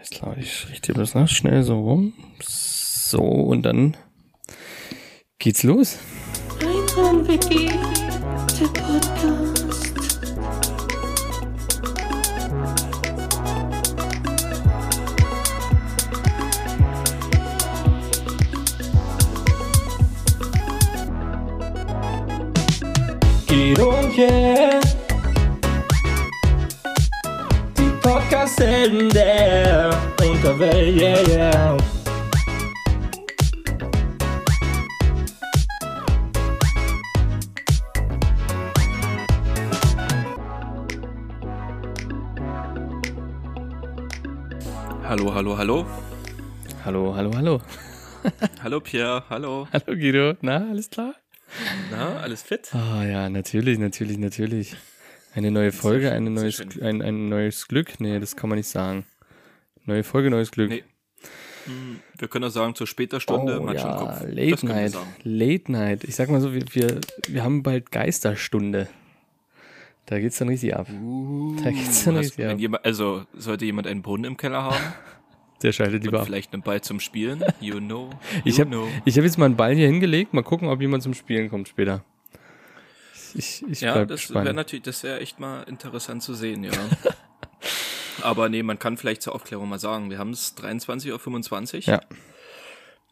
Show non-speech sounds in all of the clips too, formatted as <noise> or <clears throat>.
Alles klar, ich richte das noch schnell so rum. So, und dann geht's los. Einhorn WG, der Podcast. Und. Podcast-Helden der Unterwelt, yeah, yeah. Hallo, hallo, hallo. Hallo, hallo, hallo. Hallo Pierre, hallo. Hallo Guido, na, alles klar? Na, alles fit? Ah ja, natürlich, natürlich, natürlich. Eine neue Folge, ein sehr neues, ein, ein neues Glück. Nee, das kann man nicht sagen. Neue Folge, neues Glück. Nee. Hm, Wir können auch sagen, zur später Stunde, oh, ja. Late Night. Late Night. Ich sag mal so, wir, wir, wir haben bald Geisterstunde. Da geht's dann richtig ab. da geht's dann richtig ab. jemand, also, sollte jemand einen Brunnen im Keller haben <laughs> Der schaltet lieber ab. vielleicht einen Ball zum Spielen, you know, <laughs> you Ich habe hab jetzt mal einen Ball hier hingelegt. Mal gucken, ob jemand zum Spielen kommt später. Ich, ich Ja, bleib das wäre natürlich, das wäre echt mal interessant zu sehen, ja. <laughs> Aber nee, man kann vielleicht zur Aufklärung mal sagen, wir haben es 23.25 Uhr Ja.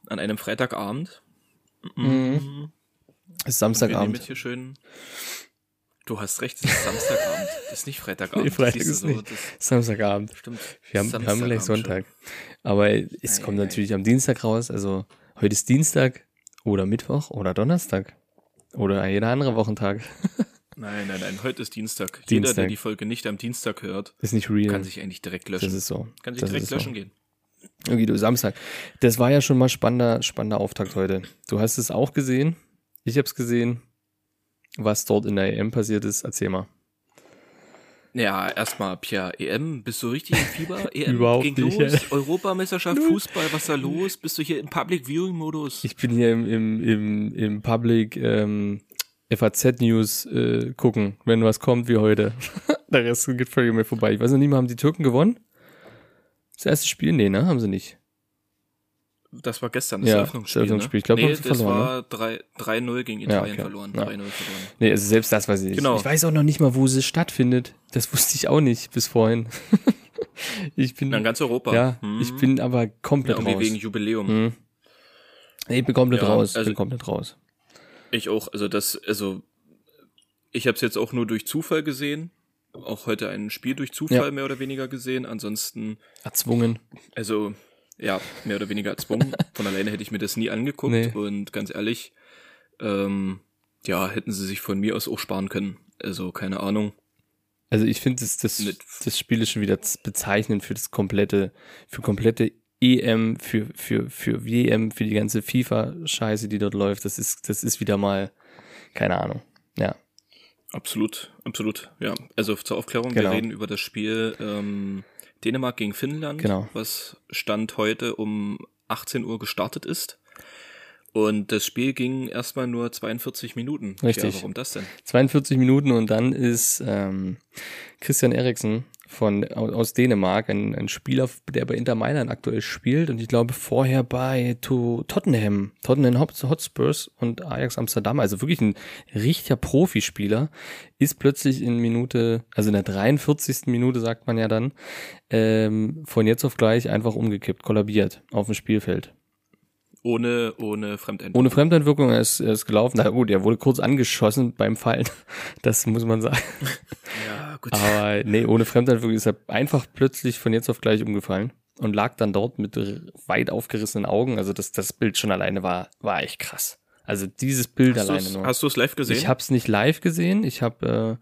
an einem Freitagabend. Es ist Wir Samstagabend. jetzt hier schön. Du hast recht, es ist Samstagabend. Das <laughs> ist nicht Freitagabend. Nee, Freitag ist so, nicht. Samstagabend. stimmt. Wir haben, wir haben gleich Sonntag. Aber es Ei, kommt ei, natürlich am Dienstag raus. Also heute ist Dienstag oder Mittwoch oder Donnerstag. Oder jeder andere Wochentag. <laughs> Nein, nein, nein, heute ist Dienstag. Jeder, der Dienstag. die Folge nicht am Dienstag hört, Ist nicht real. kann sich eigentlich direkt löschen. das ist so. kann sich das direkt löschen so. gehen. Okay, du Samstag. Das war ja schon mal spannender, spannender Auftakt heute. Du hast es auch gesehen. Ich habe es gesehen. Was dort in der EM passiert ist, erzähl mal. Ja, erstmal, Pierre, EM, bist du richtig im Fieber? <laughs> EM Überhaupt ging nicht, los, ey. <laughs> Europameisterschaft, Fußball, was ist da los? Bist du hier im Public Viewing Modus? Ich bin hier im, im, im, im Public ähm, FAZ News äh, gucken, wenn was kommt wie heute. <laughs> der Rest geht völlig mir vorbei. Ich weiß noch nicht mal, haben die Türken gewonnen? Das erste Spiel? Nee, ne? Haben sie nicht. Das war gestern, das Ja, Eröffnungsspiel. das Eröffnungsspiel. Ich glaub, nee, das verloren, war 3 3-0 gegen Ja, Italien okay. verloren. Ja. 3-0 verloren. Nee, also selbst das weiß ich nicht. Genau. Ich weiß auch noch nicht mal, wo sie stattfindet. Das wusste ich auch nicht bis vorhin. <laughs> ich bin, in ganz Europa. ja, Hm. ich bin aber ja, komplett irgendwie raus. wegen Jubiläum. Hm. Nee, ich bin komplett Ja, raus. Ich also- bin komplett raus. Ich auch, also das, also ich habe es jetzt auch nur durch Zufall gesehen. Auch heute ein Spiel durch Zufall Ja. mehr oder weniger gesehen. Ansonsten, Erzwungen. also ja, mehr oder weniger erzwungen. Von alleine hätte ich mir das nie angeguckt. Nee. Und ganz ehrlich, ähm, ja, hätten sie sich von mir aus auch sparen können. Also keine Ahnung. Also ich finde, das, das, das Spiel ist schon wieder bezeichnend für das komplette, für komplette EM, für, für, für WM, für die ganze FIFA-Scheiße, die dort läuft. Das ist, das ist wieder mal, keine Ahnung. Ja. Absolut, absolut. Ja, also zur Aufklärung, Genau. wir reden über das Spiel ähm, Dänemark gegen Finnland, Genau. was Stand heute um 18 Uhr gestartet ist. Und das Spiel ging erstmal nur 42 Minuten. Richtig. Ja, warum das denn? 42 Minuten und dann ist ähm, Christian Eriksen von au- aus Dänemark, ein, ein Spieler, der bei Inter Mailand aktuell spielt und ich glaube vorher bei to Tottenham, Tottenham Hot- Hotspurs und Ajax Amsterdam, also wirklich ein richtiger Profispieler, ist plötzlich in Minute, also in der 43. Minute sagt man ja dann, ähm, von jetzt auf gleich einfach umgekippt, kollabiert auf dem Spielfeld. Ohne, ohne Fremdeinwirkung. Ohne Fremdeinwirkung, er ist, er ist gelaufen. Na gut, er wurde kurz angeschossen beim Fallen. <laughs> Das muss man sagen. <laughs> Ja, gut. Aber nee, ohne Fremdeinwirkung ist er einfach plötzlich von jetzt auf gleich umgefallen und lag dann dort mit weit aufgerissenen Augen. Also das, das Bild schon alleine war, war echt krass. Also dieses Bild hast alleine nur. Hast du es live gesehen? Ich habe es nicht live gesehen. Ich habe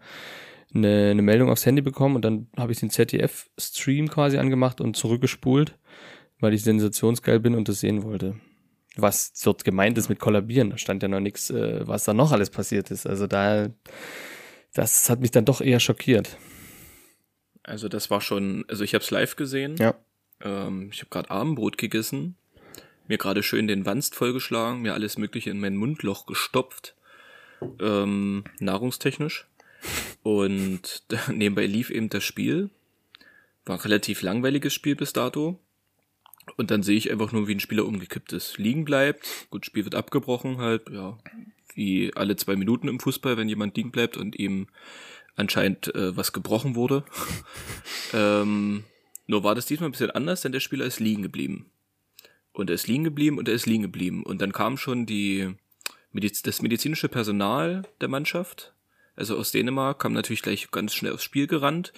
äh, eine, eine Meldung aufs Handy bekommen und dann habe ich den ZDF-Stream quasi angemacht und zurückgespult, weil ich sensationsgeil bin und das sehen wollte. Was dort gemeint ist mit kollabieren, da stand ja noch nichts, äh, was da noch alles passiert ist. Also da, das hat mich dann doch eher schockiert. Also das war schon, also ich habe es live gesehen. Ja. Ähm, ich habe gerade Abendbrot gegessen, mir gerade schön den Wanst vollgeschlagen, mir alles Mögliche in mein Mundloch gestopft, ähm, nahrungstechnisch. Und <laughs> nebenbei lief eben das Spiel, war ein relativ langweiliges Spiel bis dato. Und dann sehe ich einfach nur, wie ein Spieler umgekippt ist. Liegen bleibt, gut, Spiel wird abgebrochen halt, ja, wie alle zwei Minuten im Fußball, wenn jemand liegen bleibt und ihm anscheinend äh, was gebrochen wurde. <laughs> ähm, nur war das diesmal ein bisschen anders, denn der Spieler ist liegen geblieben. Und er ist liegen geblieben und er ist liegen geblieben. Und dann kam schon die, Mediz das medizinische Personal der Mannschaft, also aus Dänemark, kam natürlich gleich ganz schnell aufs Spiel gerannt.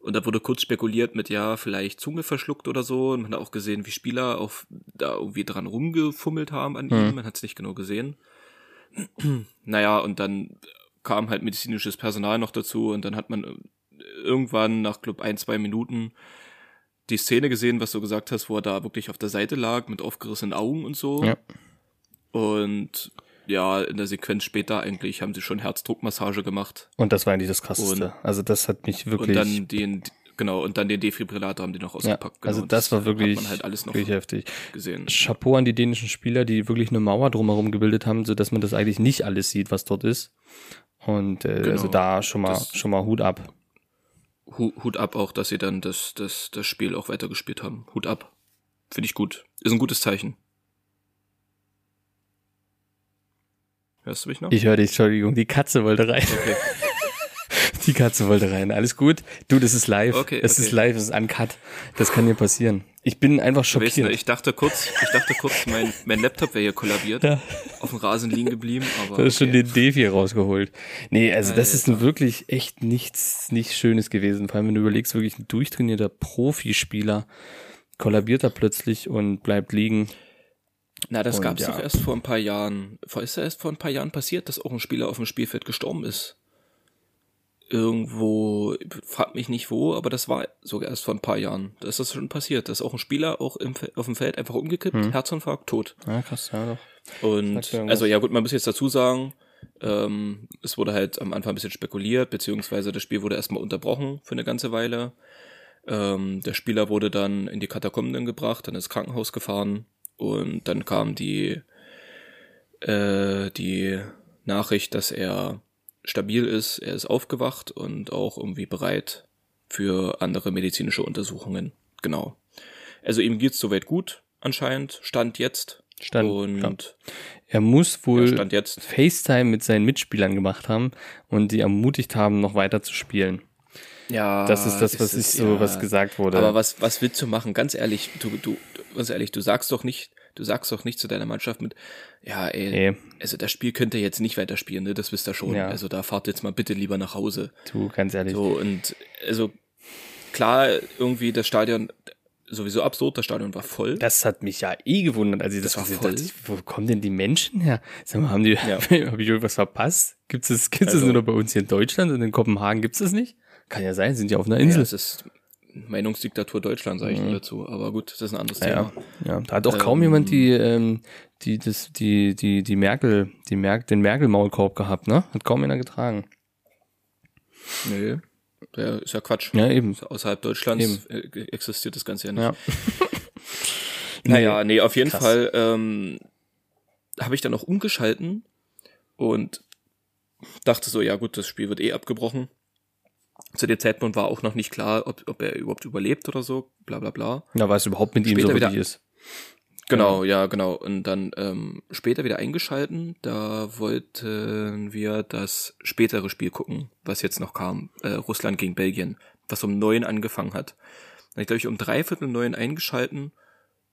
Und da wurde kurz spekuliert mit, ja, vielleicht Zunge verschluckt oder so. Und man hat auch gesehen, wie Spieler auf, da irgendwie dran rumgefummelt haben an ihm. Man hat es nicht genau gesehen. <clears throat> naja, und dann kam halt medizinisches Personal noch dazu und dann hat man irgendwann nach, glaub, ein, zwei Minuten die Szene gesehen, was du gesagt hast, wo er da wirklich auf der Seite lag mit aufgerissenen Augen und so. Ja. Und ja, in der Sequenz später eigentlich haben sie schon Herzdruckmassage gemacht. Und das war eigentlich das Krasseste. Und- also das hat mich wirklich. Und dann den, genau, und dann den Defibrillator haben die noch ja, ausgepackt. also genau. das war wirklich, Hat man halt alles noch wirklich heftig. gesehen. Chapeau an die dänischen Spieler, die wirklich eine Mauer drumherum gebildet haben, so dass man das eigentlich nicht alles sieht, was dort ist. Und äh, Genau. also da schon mal Das- schon mal Hut ab. Hu- Hut ab auch, dass sie dann das, das, das Spiel auch weitergespielt haben. Hut ab. Finde ich gut. Ist ein gutes Zeichen. Hörst du mich noch? Ich höre dich, Entschuldigung, die Katze wollte rein. Okay. <laughs> Die Katze wollte rein. Alles gut? Du, das ist live. Okay, es okay. ist live, es ist uncut. Das kann dir passieren. Ich bin einfach Du weißt, schockiert. ich dachte kurz, ich dachte kurz, mein, mein Laptop wäre hier kollabiert, Ja. auf dem Rasen liegen geblieben, aber Du hast schon okay. den Devi rausgeholt. Nee, also das ist Alter. wirklich echt nichts, nichts Schönes gewesen. Vor allem, wenn du überlegst, wirklich ein durchtrainierter Profispieler kollabiert da plötzlich und bleibt liegen. Na, das Und gab's ja. doch erst vor ein paar Jahren. Vor- Ist ja erst vor ein paar Jahren passiert, dass auch ein Spieler auf dem Spielfeld gestorben ist. Irgendwo, frag mich nicht wo, aber das war sogar erst vor ein paar Jahren. Da ist das schon passiert. Da ist auch ein Spieler auch im, auf dem Feld einfach umgekippt, Hm. Herzinfarkt, tot. Ja, krass, ja doch. Und also ja gut, man muss jetzt dazu sagen, ähm, es wurde halt am Anfang ein bisschen spekuliert, beziehungsweise das Spiel wurde erstmal unterbrochen für eine ganze Weile. Ähm, der Spieler wurde dann in die Katakomben gebracht, dann ins Krankenhaus gefahren und dann kam die äh, die Nachricht, dass er stabil ist, er ist aufgewacht und auch irgendwie bereit für andere medizinische Untersuchungen. Genau. Also ihm geht's soweit gut, anscheinend, Stand jetzt. Stand, und ja. Er muss wohl jetzt. FaceTime mit seinen Mitspielern gemacht haben und die ermutigt haben, noch weiter zu spielen. Ja, Das ist das, was ist- ich so, ja. was gesagt wurde. Aber was, was willst du machen? Ganz ehrlich, du, du, ganz ehrlich, du sagst doch nicht, du sagst doch nicht zu deiner Mannschaft mit, ja, ey, Nee. also das Spiel könnt ihr jetzt nicht weiterspielen, ne? Das wisst ihr schon. Ja. Also da fahrt jetzt mal bitte lieber nach Hause. du, ganz ehrlich. So, und also klar, irgendwie das Stadion sowieso absurd, das Stadion war voll. Das hat mich ja eh gewundert, als ich das, Das war voll. Dachte Wo kommen denn die Menschen her? Sag mal, haben die, Ja. <laughs> habe ich irgendwas verpasst? Gibt's das, gibt's das Also- nur noch bei uns hier in Deutschland und in Kopenhagen gibt's das nicht? Kann ja sein, sind ja auf einer ja, Insel. das ist Meinungsdiktatur Deutschland, sage ich nur dazu. Aber gut, das ist ein anderes Mhm. Ja, Thema. ja, da hat auch kaum Ähm, jemand die, ähm, die, das, die, die, die Merkel, die Mer den Merkel-Maulkorb gehabt, ne? Hat kaum einer getragen. Nö. Der ist ja Quatsch. Ja, eben. Außerhalb Deutschlands äh, existiert das Ganze ja nicht. Ja. <laughs> Naja, nee, auf jeden krass. Fall ähm, habe ich dann auch umgeschalten und dachte so, ja gut, das Spiel wird eh abgebrochen. Zu dem Zeitpunkt war auch noch nicht klar, ob, ob er überhaupt überlebt oder so, bla bla bla. Na, was überhaupt mit ihm Später so wieder- ist. Genau, ja, genau. Und dann ähm, später wieder eingeschalten, da wollten wir das spätere Spiel gucken, was jetzt noch kam, äh, Russland gegen Belgien, was um neun angefangen hat. Dann glaube ich um dreiviertel neun eingeschalten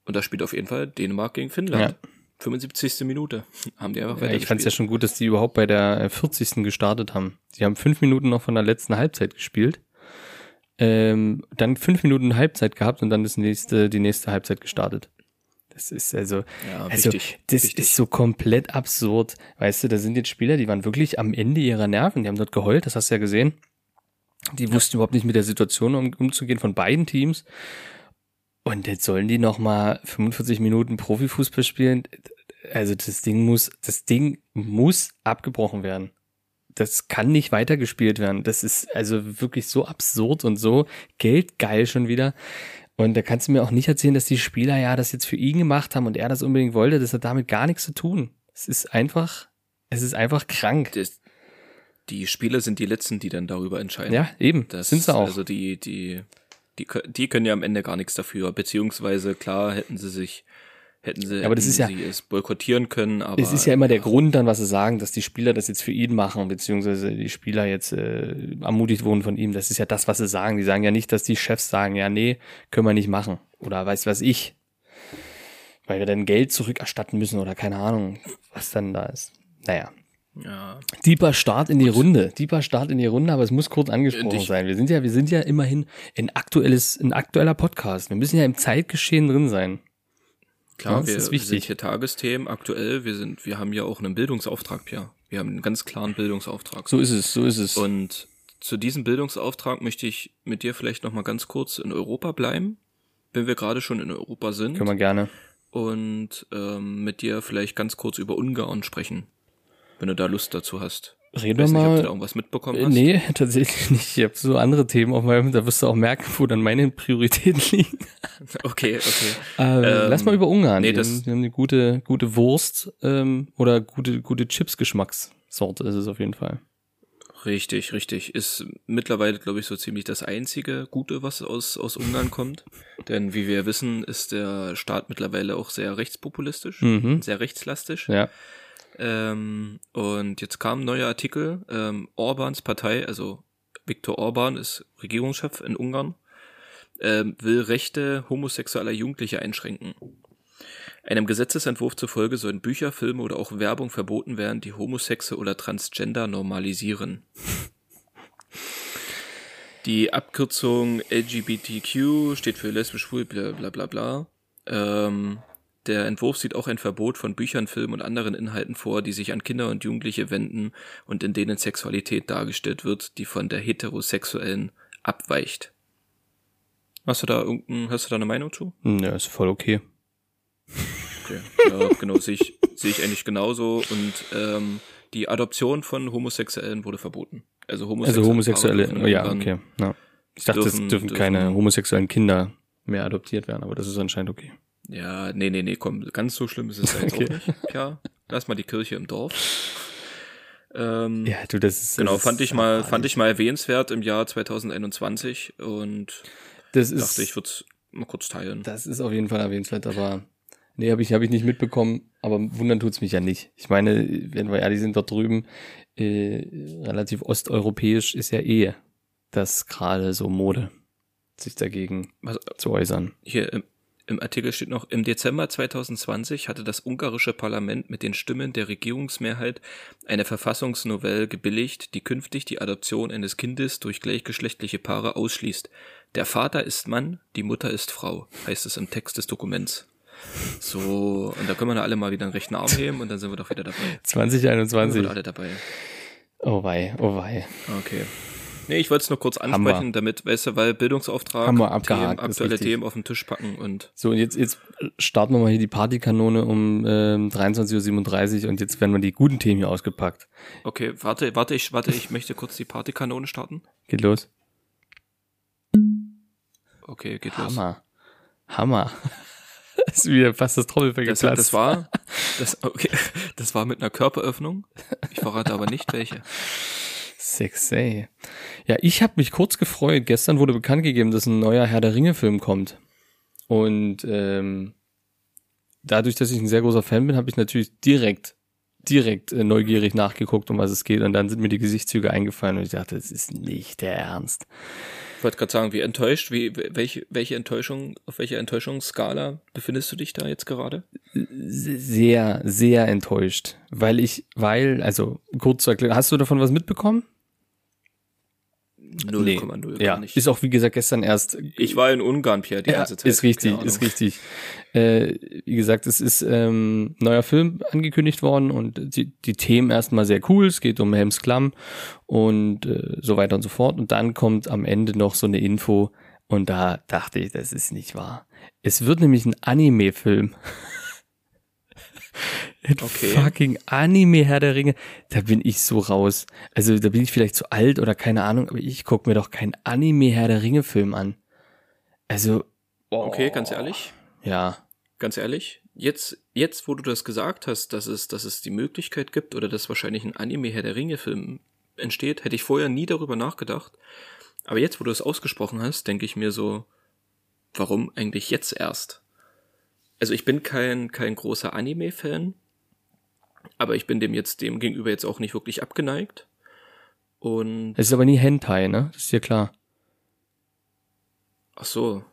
und da spielt auf jeden Fall Dänemark gegen Finnland. 75. Minute haben die einfach Ja, ich fand es ja schon gut, dass die überhaupt bei der äh, 40. gestartet haben. Die haben fünf Minuten noch von der letzten Halbzeit gespielt. Ähm, dann fünf Minuten Halbzeit gehabt und dann das nächste, die nächste Halbzeit gestartet. Das ist also, Ja, also wichtig, das wichtig. ist so komplett absurd. Weißt du, da sind jetzt Spieler, die waren wirklich am Ende ihrer Nerven, die haben dort geheult, das hast du ja gesehen. Die wussten überhaupt nicht mit der Situation um, umzugehen von beiden Teams. Und jetzt sollen die noch mal 45 Minuten Profifußball spielen. Also das Ding muss, das Ding muss abgebrochen werden. Das kann nicht weitergespielt werden. Das ist also wirklich so absurd und so geldgeil schon wieder. Und da kannst du mir auch nicht erzählen, dass die Spieler ja das jetzt für ihn gemacht haben und er das unbedingt wollte. Das hat damit gar nichts zu tun. Es ist einfach, es ist einfach krank. Das, die Spieler sind die letzten, die dann darüber entscheiden. Ja, eben. Das sind sie auch. Also die, die, Die, die können ja am Ende gar nichts dafür, beziehungsweise klar hätten sie sich, hätten sie, aber das hätten ist ja- sie es boykottieren können, aber Es ist ja immer der Grund dann, was sie sagen, dass die Spieler das jetzt für ihn machen, beziehungsweise die Spieler jetzt äh, ermutigt wurden von ihm. Das ist ja das, was sie sagen. Die sagen ja nicht, dass die Chefs sagen, ja, nee, können wir nicht machen. Oder weiß was ich. Weil wir dann Geld zurückerstatten müssen oder keine Ahnung, was dann da ist. Naja. Ja, Deeper Start in die Runde. Deeper Start in die Runde, aber es muss kurz angesprochen ich- sein. Wir sind ja, wir sind ja immerhin ein aktuelles, ein aktueller Podcast. Wir müssen ja im Zeitgeschehen drin sein. klar, Ja, das wir, ist wir sind wichtig. hier Tagesthemen aktuell, wir sind, wir haben ja auch einen Bildungsauftrag, Pia. Wir haben einen ganz klaren Bildungsauftrag. So ist es, so ist es. Und zu diesem Bildungsauftrag möchte ich mit dir vielleicht noch mal ganz kurz in Europa bleiben, wenn wir gerade schon in Europa sind. Können wir gerne. und ähm, mit dir vielleicht ganz kurz über Ungarn sprechen, wenn du da Lust dazu hast. Reden wir nicht, ob mal. du da irgendwas mitbekommen hast. Nee, <laughs> tatsächlich nicht. Ich habe so andere Themen auf meinem, da wirst du auch merken, wo dann meine Prioritäten <laughs> liegen. Okay, okay. Äh, Ähm, lass mal über Ungarn. nee, die, das- haben, die haben eine gute, gute Wurst ähm, oder gute, gute Chips-Geschmackssorte ist es auf jeden Fall. Richtig, richtig. Ist mittlerweile, glaube ich, so ziemlich das einzige Gute, was aus, aus Ungarn kommt. Denn wie wir wissen, ist der Staat mittlerweile auch sehr rechtspopulistisch, Mhm. sehr rechtslastig. Ja. Ähm, und jetzt kam ein neuer Artikel, ähm, Orbans Partei, also Viktor Orban ist Regierungschef in Ungarn, ähm, will Rechte homosexueller Jugendlicher einschränken. Einem Gesetzesentwurf zufolge sollen Bücher, Filme oder auch Werbung verboten werden, die Homosexe oder Transgender normalisieren. Die Abkürzung LGBTQ steht für lesbisch, schwul, bla bla bla bla. Ähm, der Entwurf sieht auch ein Verbot von Büchern, Filmen und anderen Inhalten vor, die sich an Kinder und Jugendliche wenden und in denen Sexualität dargestellt wird, die von der heterosexuellen abweicht. Hast du da irgendein, hast du da eine Meinung zu? Ja, ist voll okay. Okay. Ja, genau, sehe ich, sehe ich eigentlich genauso. Und ähm, die Adoption von Homosexuellen wurde verboten. Also homosexuelle, Also homosexuelle, ja, okay. Ja. Ich dachte, dürfen- es dürfen dürfen- keine homosexuellen Kinder mehr adoptiert werden, aber das ist anscheinend okay. Ja, nee, nee, nee, komm, ganz so schlimm ist es ja jetzt Okay. auch nicht. Ja, lass mal die Kirche im Dorf. Ähm, Ja, du, das ist. genau, das fand ist ich mal, fand ich mal erwähnenswert im Jahr 2021 und Das ist, dachte, ich würde es mal kurz teilen. Das ist auf jeden Fall erwähnenswert, aber nee, habe ich, hab ich nicht mitbekommen, aber wundern tut's mich ja nicht. Ich meine, wenn wir ehrlich sind, dort drüben, äh, relativ osteuropäisch ist ja eh das gerade so Mode, sich dagegen Was, zu äußern. hier im, im Artikel steht noch, im Dezember 2020 hatte das ungarische Parlament mit den Stimmen der Regierungsmehrheit eine Verfassungsnovelle gebilligt, die künftig die Adoption eines Kindes durch gleichgeschlechtliche Paare ausschließt. Der Vater ist Mann, die Mutter ist Frau, heißt es im Text des Dokuments. So, und da können wir da alle mal wieder einen rechten Arm heben und dann sind wir doch wieder dabei. <laughs> Dann sind 2021. wir alle dabei. Oh wei, oh wei. Okay. Nee, ich wollte es nur kurz ansprechen, damit, weißt du, weil Bildungsauftrag, Haben wir Themen, abgehakt, ist aktuelle. Themen auf den Tisch packen und So, und jetzt, jetzt starten wir mal hier die Partykanone um ähm, 23.37 Uhr und jetzt werden wir die guten Themen hier ausgepackt. Okay, warte, warte, ich, warte, ich möchte kurz die Partykanone starten. Geht los. Okay, geht los. Hammer. Hammer. Das <laughs> ist wieder fast das Trommelfell Das, geplatzt. das war, <laughs> das, okay, das war mit einer Körperöffnung. Ich verrate aber nicht welche. Sexy. Ja, ich habe mich kurz gefreut. Gestern wurde bekannt gegeben, dass ein neuer Herr der Ringe-Film kommt. Und ähm, dadurch, dass ich ein sehr großer Fan bin, habe ich natürlich direkt, direkt äh, neugierig nachgeguckt, um was es geht. Und dann sind mir die Gesichtszüge eingefallen und ich dachte, das ist nicht der Ernst. Ich wollte gerade sagen, wie enttäuscht, wie, welche, welche Enttäuschung, auf welcher Enttäuschungsskala befindest du dich da jetzt gerade? Sehr, sehr enttäuscht. Weil ich, weil, also kurz zu erklären, hast du davon was mitbekommen? 0,0 Ja, gar nicht. ist auch wie gesagt gestern erst Ich war in Ungarn, Pierre, die ja, ganze Zeit. Ist richtig, ist richtig. Äh, wie gesagt, es ist ähm, neuer Film angekündigt worden und die, die Themen erstmal sehr cool. Es geht um Helms Klamm und äh, so weiter und so fort. Und dann kommt am Ende noch so eine Info und da dachte ich, das ist nicht wahr. Es wird nämlich ein Anime-Film. Ein Okay. Fucking Anime Herr der Ringe. Da bin ich so raus. Also da bin ich vielleicht zu alt oder keine Ahnung, aber ich guck mir doch keinen Anime Herr der Ringe Film an. Also. Okay, ganz ehrlich. Ja. Ganz ehrlich, jetzt, jetzt, wo du das gesagt hast, dass es, dass es die Möglichkeit gibt oder dass wahrscheinlich ein Anime Herr der Ringe Film entsteht, hätte ich vorher nie darüber nachgedacht. Aber jetzt, wo du es ausgesprochen hast, denke ich mir so, warum eigentlich jetzt erst? Also ich bin kein, kein großer Anime-Fan, aber ich bin dem jetzt dem gegenüber jetzt auch nicht wirklich abgeneigt. Und Es ist aber nie Hentai, ne? Das ist dir klar. ach so.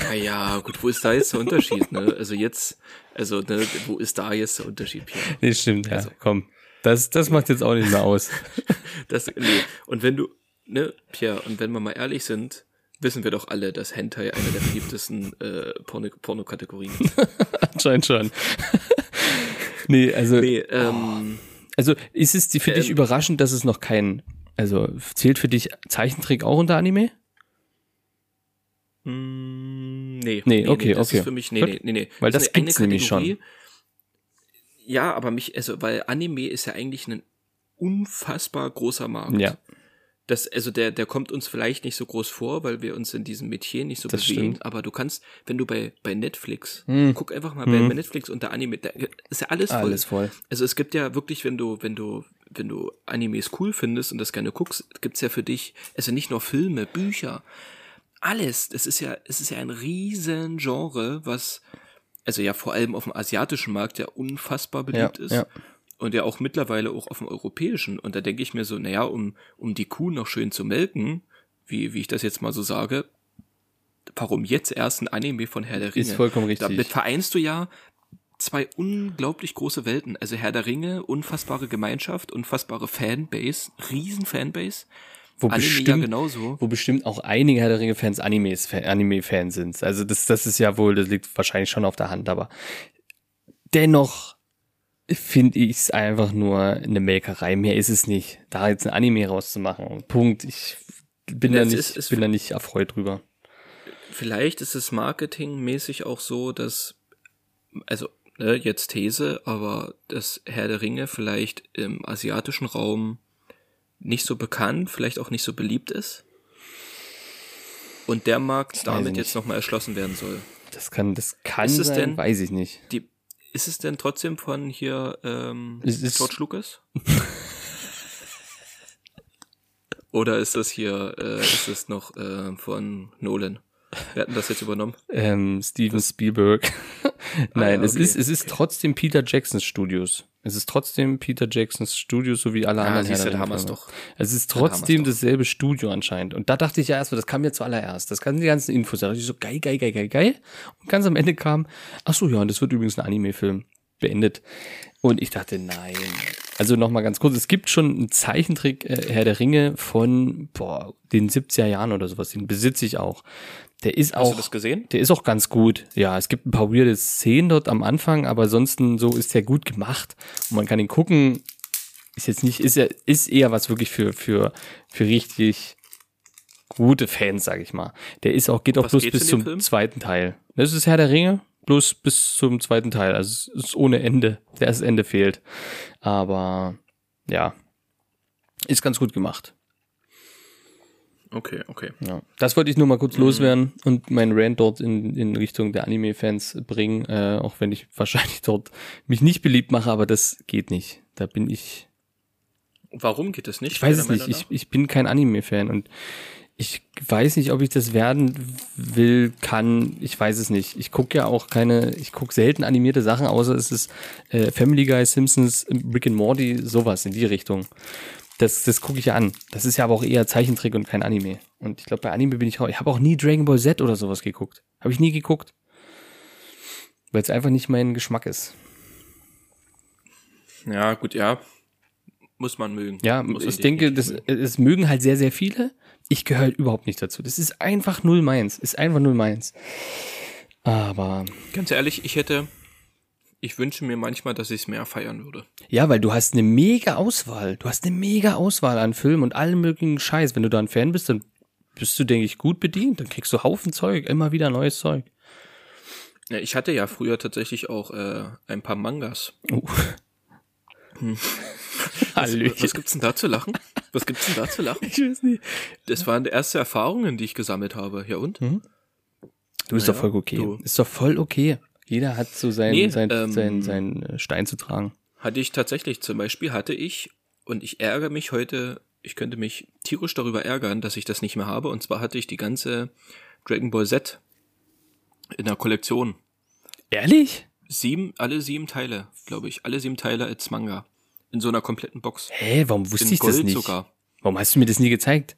naja, gut, wo ist da jetzt der Unterschied, ne? Also jetzt, also ne, wo ist da jetzt der Unterschied, Pierre? Nee, stimmt, ja. Also. Komm. Das, das macht jetzt auch nicht mehr aus. <laughs> Das, nee. Und wenn du, ne, Pierre, und wenn wir mal ehrlich sind, wissen wir doch alle, dass Hentai eine der beliebtesten äh, Porno Pornokategorien ist. <laughs> Anscheinend schon. Nee, also, Nee, ähm, also ist es für dich Ähm. überraschend, dass es noch kein, also zählt für dich Zeichentrick auch unter Anime? Mm, Nee, Nee, okay, das okay. ist für mich, nee, Gut. nee, nee, nee. Weil Das das gibt's nämlich schon. Ja, aber mich, also, weil Anime ist ja eigentlich ein unfassbar großer Markt. Ja. Das, also der, der kommt uns vielleicht nicht so groß vor, weil wir uns in diesem Metier nicht so Das bewegen. stimmt. Aber du kannst, wenn du bei, bei Netflix, Hm. guck einfach mal Hm. bei Netflix unter Anime, da ist ja alles voll. Alles voll. Also es gibt ja wirklich, wenn du, wenn du, wenn du Animes cool findest und das gerne guckst, gibt's ja für dich, also nicht nur Filme, Bücher, alles. Das ist ja, es ist ja ein riesen Genre, was, also ja vor allem auf dem asiatischen Markt ja unfassbar beliebt Ja, ist. ja. Und ja auch mittlerweile auch auf dem europäischen. Und da denke ich mir so, naja, um, um die Kuh noch schön zu melken, wie, wie ich das jetzt mal so sage, warum jetzt erst ein Anime von Herr der Ringe? Ist vollkommen richtig. Damit vereinst du ja zwei unglaublich große Welten. Also Herr der Ringe, unfassbare Gemeinschaft, unfassbare Fanbase, riesen Fanbase. Wo Anime ja bestimmt, genauso. wo bestimmt auch einige Herr der Ringe-Fans Animes, Anime-Fans sind. Also das, das ist ja wohl, das liegt wahrscheinlich schon auf der Hand, aber dennoch finde ich es einfach nur eine Melkerei. Mehr ist es nicht. Da jetzt ein Anime rauszumachen. Punkt. Ich bin Ja, da nicht, ist- es- bin da nicht erfreut drüber. Vielleicht ist es marketingmäßig auch so, dass, also ne, jetzt These, aber dass Herr der Ringe vielleicht im asiatischen Raum nicht so bekannt, vielleicht auch nicht so beliebt ist. Und der Markt damit jetzt nochmal erschlossen werden soll. Das kann, das kann Ist es sein, denn- weiß ich nicht. Die, ist es denn trotzdem von hier ähm, Es George Lucas? <laughs> Oder ist das hier, äh, ist es noch äh, von Nolan? Wir hatten das jetzt übernommen. Ähm, Steven Spielberg. <laughs> Nein, ja, es okay. ist, es ist trotzdem Peter Jacksons Studios. Es ist trotzdem Peter Jacksons Studios, so wie alle Ah, anderen. siehst du, da haben Ringe-Filme. doch. Es ist trotzdem dasselbe Studio anscheinend. Und da dachte ich ja erst, das kam ja zuallererst. Das kann die ganzen Infos. Da dachte ich so, geil, geil, geil, geil, geil. Und ganz am Ende kam, ach so, ja, und das wird übrigens ein Anime-Film beendet. Und ich dachte, nein. Also nochmal ganz kurz, es gibt schon einen Zeichentrick äh, Herr der Ringe von boah, den 70er Jahren oder sowas, den besitze ich auch. Der ist Hast auch du das gesehen? der ist auch ganz gut. Ja, es gibt ein paar weirde Szenen dort am Anfang, aber ansonsten so ist der gut gemacht. Und man kann ihn gucken. Ist jetzt nicht, ist ja, ist eher was wirklich für, für, für richtig gute Fans, sag ich mal. Der ist auch, geht auch bloß bis zum Film? zweiten Teil. Das ist Herr der Ringe, bloß bis zum zweiten Teil. Also es ist ohne Ende. Das Ende fehlt. Aber ja, ist ganz gut gemacht. Okay, okay. Ja. Das wollte ich nur mal Mhm. kurz loswerden und meinen Rant dort in, in Richtung der Anime-Fans bringen, äh, auch wenn ich <laughs> wahrscheinlich dort mich nicht beliebt mache, aber das geht nicht. Da bin ich, Warum geht es nicht? ich weiß es nicht, ich, ich bin kein Anime-Fan und ich weiß nicht, ob ich das werden will, kann, ich weiß es nicht. Ich gucke ja auch keine, ich gucke selten animierte Sachen, außer es ist äh, Family Guy, Simpsons, Rick and Morty, sowas in die Richtung. Das, das gucke ich ja an. Das ist ja aber auch eher Zeichentrick und kein Anime. Und ich glaube, bei Anime bin ich auch. Ich habe auch nie Dragon Ball Z oder sowas geguckt. Habe ich nie geguckt. Weil es einfach nicht mein Geschmack ist. Ja, gut, ja. Muss man mögen. Ja, Muss ich denke, das, es mögen halt sehr, sehr viele. Ich gehöre halt überhaupt nicht dazu. Das ist einfach null meins. Ist einfach null meins. Aber Ganz ehrlich, ich hätte, ich wünsche mir manchmal, dass ich es mehr feiern würde. ja, weil du hast eine mega Auswahl. Du hast eine mega Auswahl an Filmen und allem möglichen Scheiß. Wenn du da ein Fan bist, dann bist du, denke ich, gut bedient. Dann kriegst du Haufen Zeug, immer wieder neues Zeug. Ja, ich hatte ja früher tatsächlich auch äh, ein paar Mangas. Uh. Was, <laughs> Hallöchen. was gibt's denn da zu lachen? Was gibt's denn da zu lachen? Ich weiß nicht. Das waren die erste Erfahrungen, die ich gesammelt habe. Ja und? Du bist Naja, doch voll okay. du. Ist doch voll okay. Jeder hat so sein, Nee, sein, ähm, sein, sein äh, Stein zu tragen. Hatte ich tatsächlich. Zum Beispiel hatte ich, und ich ärgere mich heute ich könnte mich tierisch darüber ärgern, dass ich das nicht mehr habe. Und zwar hatte ich die ganze Dragon Ball Z in der Kollektion. Ehrlich? Sieben, alle sieben Teile, glaube ich. Alle sieben Teile als Manga. In so einer kompletten Box. Hä, warum wusste in ich das Gold nicht? sogar. Warum hast du mir das nie gezeigt?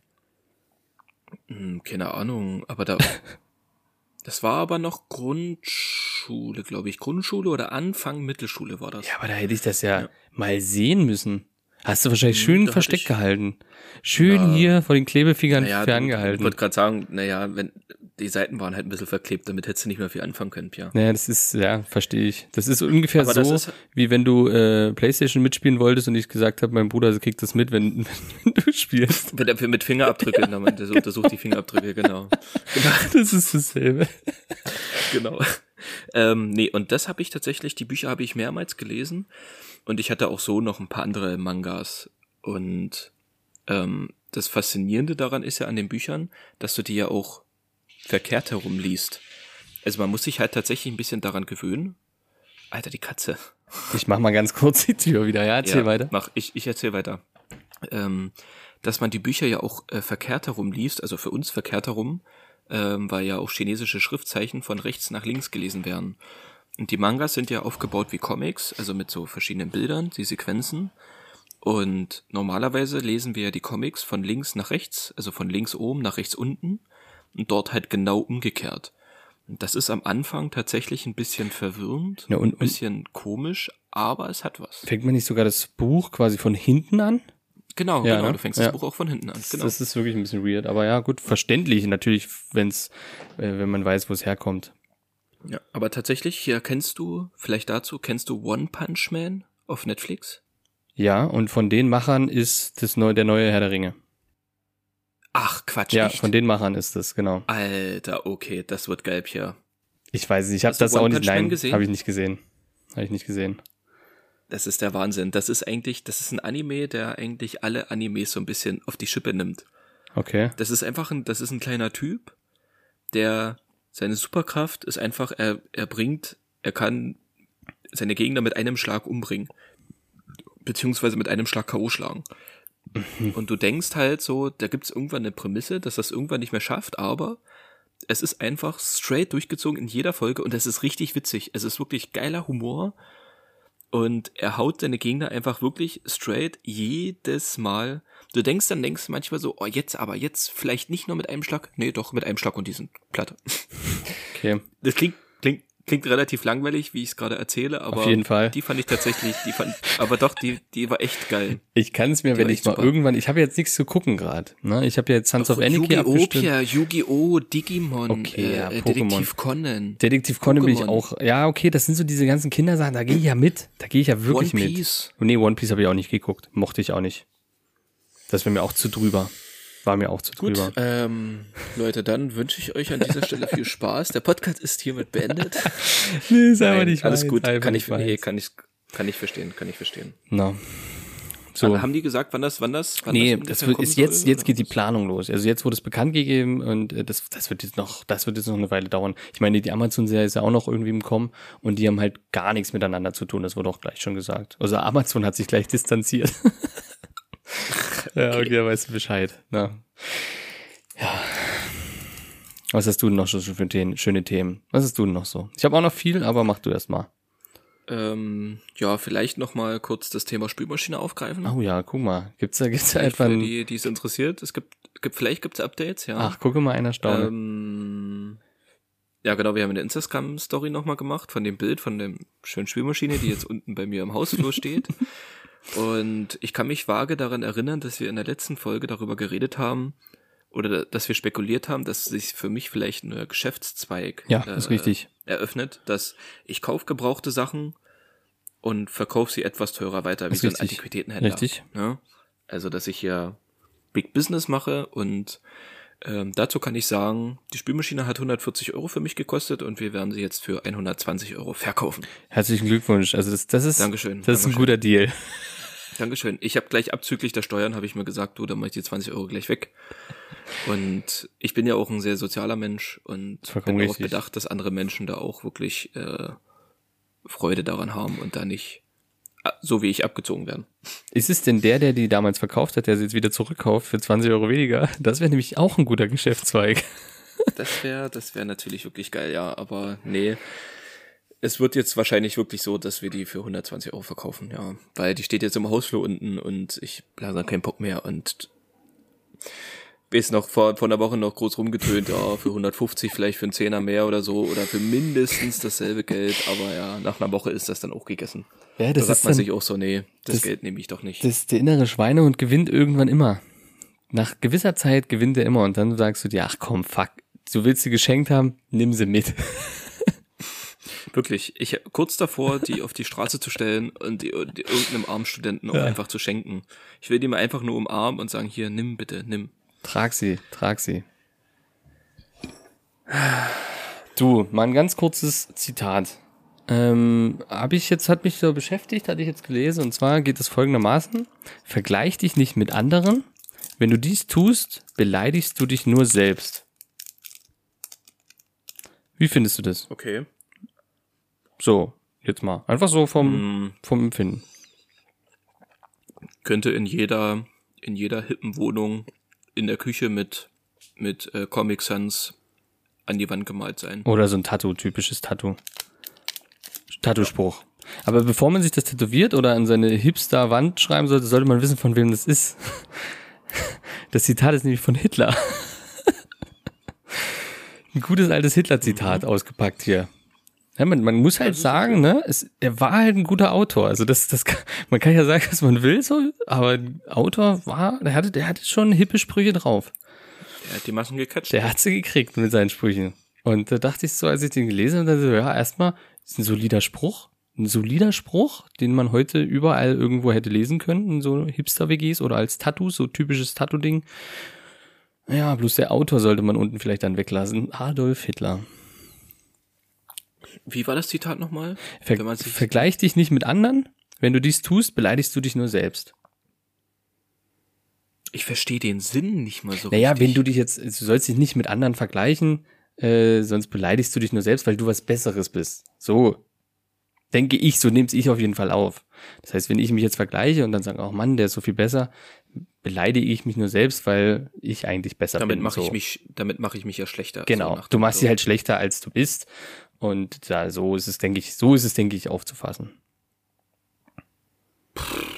Hm, keine Ahnung, aber da. <laughs> das war aber noch Grundschule, glaube ich. Grundschule oder Anfang Mittelschule war das. Ja, aber da hätte ich das ja, mal sehen müssen. Hast du wahrscheinlich schön Hm, da hatte versteckt ich- gehalten. Schön Ja. hier vor den Klebefingern naja, Ich ferngehalten. wollte gerade sagen, naja, wenn die Seiten waren halt ein bisschen verklebt, damit hättest du nicht mehr viel anfangen können, Pia. Naja, das ist, ja, verstehe ich. Das ist ungefähr Aber so, ist- wie wenn du äh, Playstation mitspielen wolltest und ich gesagt habe, mein Bruder kriegt das mit, wenn, <laughs> wenn du spielst. Mit, mit Fingerabdrücken, man das untersucht die Fingerabdrücke, genau. <laughs> Das ist dasselbe. genau. Ähm, nee, und das habe ich tatsächlich, die Bücher habe ich mehrmals gelesen und ich hatte auch so noch ein paar andere Mangas. Und ähm, das Faszinierende daran ist ja an den Büchern, dass du die ja auch verkehrt herum liest. Also man muss sich halt tatsächlich ein bisschen daran gewöhnen. Alter, die Katze. Ich mach mal ganz kurz die Tür wieder, ja, erzähl ja, weiter. Mach, ich, ich erzähl weiter. Ähm, dass man die Bücher ja auch äh, verkehrt herum liest, also für uns verkehrt herum, ähm, weil ja auch chinesische Schriftzeichen von rechts nach links gelesen werden. Und die Mangas sind ja aufgebaut wie Comics, also mit so verschiedenen Bildern, die Sequenzen. Und normalerweise lesen wir ja die Comics von links nach rechts, also von links oben nach rechts unten und dort halt genau umgekehrt. Das ist am Anfang tatsächlich ein bisschen verwirrend, Ja, und- ein bisschen komisch, aber es hat was. Fängt man nicht sogar das Buch quasi von hinten an? Genau, Ja, genau. ne? Du fängst Ja. das Buch auch von hinten an. Genau. Das ist wirklich ein bisschen weird, aber ja, gut, verständlich natürlich, wenn's, äh, wenn man weiß, wo es herkommt. ja. Aber tatsächlich, hier kennst du, vielleicht dazu, kennst du One Punch Man auf Netflix? Ja, und von den Machern ist das neue, der neue Herr der Ringe. Ach, Quatsch, Ja, echt? von den Machern ist das, genau. Alter, okay, das wird geil hier. Ich weiß nicht, ich habe das auch nicht, nein, gesehen? habe ich nicht gesehen. Habe ich nicht gesehen. Das ist der Wahnsinn. Das ist eigentlich, das ist ein Anime, der eigentlich alle Animes so ein bisschen auf die Schippe nimmt. Okay. Das ist einfach ein, das ist ein kleiner Typ, der seine Superkraft ist einfach, er, er bringt, er kann seine Gegner mit einem Schlag umbringen. Beziehungsweise mit einem Schlag K.O. schlagen. Und du denkst halt so, da gibt's irgendwann eine Prämisse, dass das irgendwann nicht mehr schafft, aber es ist einfach straight durchgezogen in jeder Folge und es ist richtig witzig. Es ist wirklich geiler Humor und er haut seine Gegner einfach wirklich straight jedes Mal. Du denkst dann, denkst manchmal so, oh jetzt aber, jetzt vielleicht nicht nur mit einem Schlag, nee doch mit einem Schlag und die sind platt. Okay. Das klingt, klingt, relativ langweilig, wie ich es gerade erzähle, aber Auf jeden Fall. die fand ich tatsächlich, die fand, aber doch, die, die war echt geil. Ich kann es mir, Die wenn ich mal super. irgendwann, ich habe jetzt nichts zu gucken gerade. Ne? Ich habe ja jetzt Sons of Anarchy Yu-Gi-Oh! Yu-Gi-Oh! Digimon, Okay, ja, äh, Pokémon. Detektiv Conan, Detektiv Conan bin ich auch. Ja, okay, das sind so diese ganzen Kindersachen, da gehe ich ja mit. Da gehe ich ja wirklich One mit. Piece. Nee, One Piece habe ich auch nicht geguckt. Mochte ich auch nicht. Das wäre mir auch zu drüber. War mir auch zu Gut, drüber. ähm, Leute, dann wünsche ich euch an dieser Stelle viel <laughs> Spaß. Der Podcast ist hiermit beendet. <laughs> Nee, ist aber Nein, nicht alles meins, gut, kann ich, nee, kann ich, kann ich verstehen, kann ich verstehen. Na. So. Aber haben die gesagt, wann das, wann das, wann Nee, das, das wird, ist jetzt, soll, jetzt geht die? Planung los. Also jetzt wurde es bekannt gegeben und äh, das, das wird jetzt noch, das wird jetzt noch eine Weile dauern. Ich meine, die Amazon-Serie ist ja auch noch irgendwie im Kommen und die haben halt gar nichts miteinander zu tun. Das wurde auch gleich schon gesagt. Also Amazon hat sich gleich distanziert. <laughs> <laughs> ja, okay, da weißt du Bescheid. Na. Ja. Was hast du denn noch so für Themen, schöne Themen? Was hast du denn noch so? Ich habe auch noch viel, aber mach du erst mal. Ähm, ja, vielleicht noch mal kurz das Thema Spülmaschine aufgreifen. Oh ja, guck mal. Gibt's da, gibt's da etwa für die, die es interessiert. Es gibt, gibt vielleicht gibt's Updates, ja. Ach, gucke mal einer Staune. Ähm, ja, genau, wir haben eine Instagram-Story nochmal gemacht von dem Bild von der schönen Spülmaschine, die jetzt unten bei mir im Hausflur steht. <laughs> Und ich kann mich vage daran erinnern, dass wir in der letzten Folge darüber geredet haben, oder dass wir spekuliert haben, dass sich für mich vielleicht ein Geschäftszweig Ja, ist richtig. eröffnet, dass ich kauf gebrauchte Sachen und verkaufe sie etwas teurer weiter, wie Ist so ein richtig. Antiquitätenhändler. Richtig. Ja? Also, dass ich hier Big Business mache und ähm, dazu kann ich sagen, die Spülmaschine hat 140 Euro für mich gekostet und wir werden sie jetzt für 120 Euro verkaufen. Herzlichen Glückwunsch. Also das, das ist, Dankeschön, das ist ein Dankeschön. guter Deal. Dankeschön. Ich habe gleich abzüglich der Steuern, habe ich mir gesagt, du, dann mach ich die 20 Euro gleich weg. Und ich bin ja auch ein sehr sozialer Mensch und Vollkommen bin darauf bedacht, dass andere Menschen da auch wirklich äh, Freude daran haben und da nicht ah, so wie ich abgezogen werden. Ist es denn der, der die damals verkauft hat, der sie jetzt wieder zurückkauft für 20 Euro weniger? Das wäre nämlich auch ein guter Geschäftszweig. Das wäre, das wäre natürlich wirklich geil, ja, aber nee. Es wird jetzt wahrscheinlich wirklich so, dass wir die für 120 Euro verkaufen, ja. Weil die steht jetzt im Hausflur unten und ich langsam keinen Bock mehr und weiß noch vor, vor einer Woche noch groß rumgetönt, ja, für 150 vielleicht für einen Zehner mehr oder so oder für mindestens dasselbe Geld, aber ja, nach einer Woche ist das dann auch gegessen. Ja, Da das sagt ist man sich auch so, nee, das, das- Geld nehme ich doch nicht. das ist der innere Schweinehund gewinnt irgendwann immer. Nach gewisser Zeit gewinnt er immer und dann sagst du dir, ach komm, fuck, du willst sie geschenkt haben, nimm sie mit. <laughs> Wirklich, ich kurz davor, die auf die Straße zu stellen und die, die irgendeinem armen Studenten auch Ja. einfach zu schenken. Ich will die mal einfach nur umarmen und sagen, hier, nimm bitte, nimm. Trag sie, trag sie. Du, mal ein ganz kurzes Zitat. Ähm, habe ich jetzt, hat mich so beschäftigt, hatte ich jetzt gelesen, und zwar geht es folgendermaßen. Vergleich dich nicht mit anderen. Wenn du dies tust, beleidigst du dich nur selbst. Wie findest du das? Okay. So, jetzt mal. Einfach so vom, Hm, vom Empfinden. könnte in jeder, in jeder hippen Wohnung in der Küche mit, mit äh, Comic Sans an die Wand gemalt sein. Oder so ein Tattoo, typisches Tattoo. Tattoo-Spruch. Aber bevor man sich das tätowiert oder an seine Hipster-Wand schreiben sollte, sollte man wissen, von wem das ist. <laughs> Das Zitat ist nämlich von Hitler. <laughs> Ein gutes altes Hitler-Zitat ausgepackt hier. Ja, man, man muss halt sagen, ne, es, er war halt ein guter Autor. Also das, das, kann, man kann ja sagen, was man will, so, aber Autor war, der hatte, der hatte schon hippe Sprüche drauf. Er hat die Massen gecatcht. Der hat sie gekriegt mit seinen Sprüchen. Und da dachte ich so, als ich den gelesen habe, so, ja, erstmal ist ein solider Spruch. Ein solider Spruch, den man heute überall irgendwo hätte lesen können, in so Hipster-WGs oder als Tattoos, so typisches Tattoo-Ding. Ja, bloß der Autor sollte man unten vielleicht dann weglassen. Adolf Hitler. Wie war das Zitat nochmal? Ver vergleich dich nicht mit anderen. Wenn du dies tust, beleidigst du dich nur selbst. Ich verstehe den Sinn nicht mal so Naja, richtig. wenn du dich jetzt, du sollst dich nicht mit anderen vergleichen, äh, sonst beleidigst du dich nur selbst, weil du was Besseres bist. So denke ich, so nehm's ich auf jeden Fall auf. Das heißt, wenn ich mich jetzt vergleiche und dann sage, oh Mann, der ist so viel besser, beleidige ich mich nur selbst, weil ich eigentlich besser damit bin. mache so. ich mich, damit mache ich mich ja schlechter. Genau. So du machst sie halt schlechter, als du bist. Und da, so ist es, denke ich, so ist es, denke ich, aufzufassen. <laughs>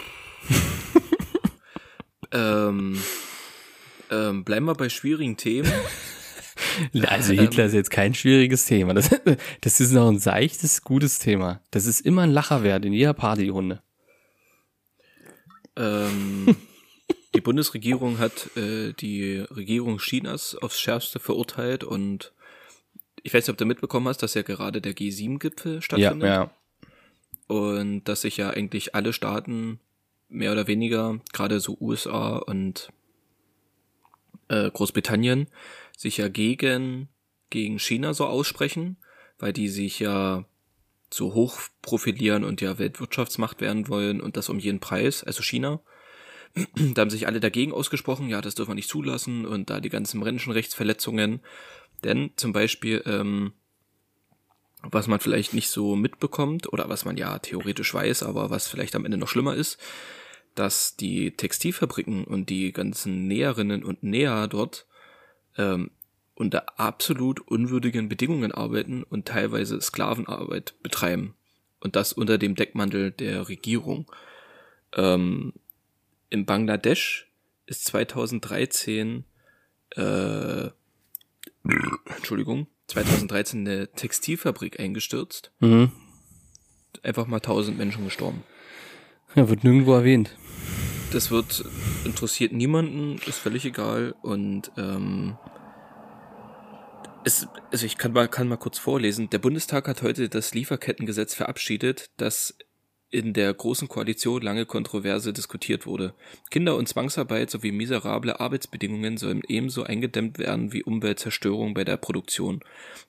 Ähm, ähm, bleiben wir bei schwierigen Themen. <laughs> Also Hitler ist jetzt kein schwieriges Thema. Das, das ist noch ein seichtes, gutes Thema. Das ist immer ein Lacher wert in jeder Partyrunde. ähm, <laughs> die Bundesregierung hat äh, die Regierung Chinas aufs Schärfste verurteilt und ich weiß nicht, ob du mitbekommen hast, dass ja gerade der G7-Gipfel Ja, stattfindet ja. und dass sich ja eigentlich alle Staaten mehr oder weniger, gerade so USA und äh, Großbritannien, sich ja gegen, gegen China so aussprechen, weil die sich ja so hoch profilieren und ja Weltwirtschaftsmacht werden wollen und das um jeden Preis, also China. Da haben sich alle dagegen ausgesprochen, ja, das dürfen wir nicht zulassen und da die ganzen Menschenrechtsverletzungen. Denn zum Beispiel, ähm, was man vielleicht nicht so mitbekommt oder was man ja theoretisch weiß, aber was vielleicht am Ende noch schlimmer ist, dass die Textilfabriken und die ganzen Näherinnen und Näher dort ähm, unter absolut unwürdigen Bedingungen arbeiten und teilweise Sklavenarbeit betreiben. Und das unter dem Deckmantel der Regierung. Ähm, in Bangladesch ist 2013 äh, Entschuldigung, 2013 eine Textilfabrik eingestürzt. Mhm. Einfach mal 1000 Menschen gestorben. Ja, wird nirgendwo erwähnt. Das wird interessiert niemanden, ist völlig egal und ähm, es, also ich kann mal kann mal kurz vorlesen. Der Bundestag hat heute das Lieferkettengesetz verabschiedet, das in der großen Koalition lange kontroverse diskutiert wurde. Kinder- und Zwangsarbeit sowie miserable Arbeitsbedingungen sollen ebenso eingedämmt werden wie Umweltzerstörung bei der Produktion.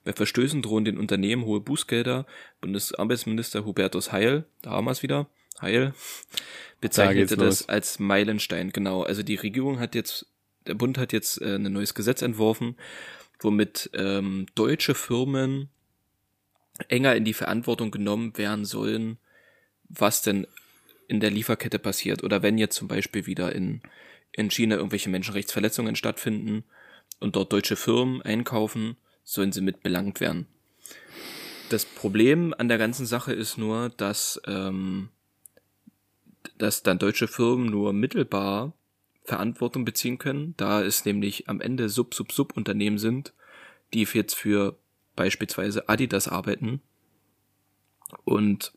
Bei Verstößen drohen den Unternehmen hohe Bußgelder. Bundesarbeitsminister Hubertus Heil, da haben wir es wieder, Heil, <laughs> bezeichnete los. das als Meilenstein, genau. Also die Regierung hat jetzt, der Bund hat jetzt äh, ein neues Gesetz entworfen, womit ähm, deutsche Firmen enger in die Verantwortung genommen werden sollen, was denn in der Lieferkette passiert oder wenn jetzt zum Beispiel wieder in, in China irgendwelche Menschenrechtsverletzungen stattfinden und dort deutsche Firmen einkaufen, sollen sie mit belangt werden. Das Problem an der ganzen Sache ist nur, dass, ähm, dass dann deutsche Firmen nur mittelbar Verantwortung beziehen können, da es nämlich am Ende Sub-Sub-Sub-Unternehmen sind, die jetzt für beispielsweise Adidas arbeiten und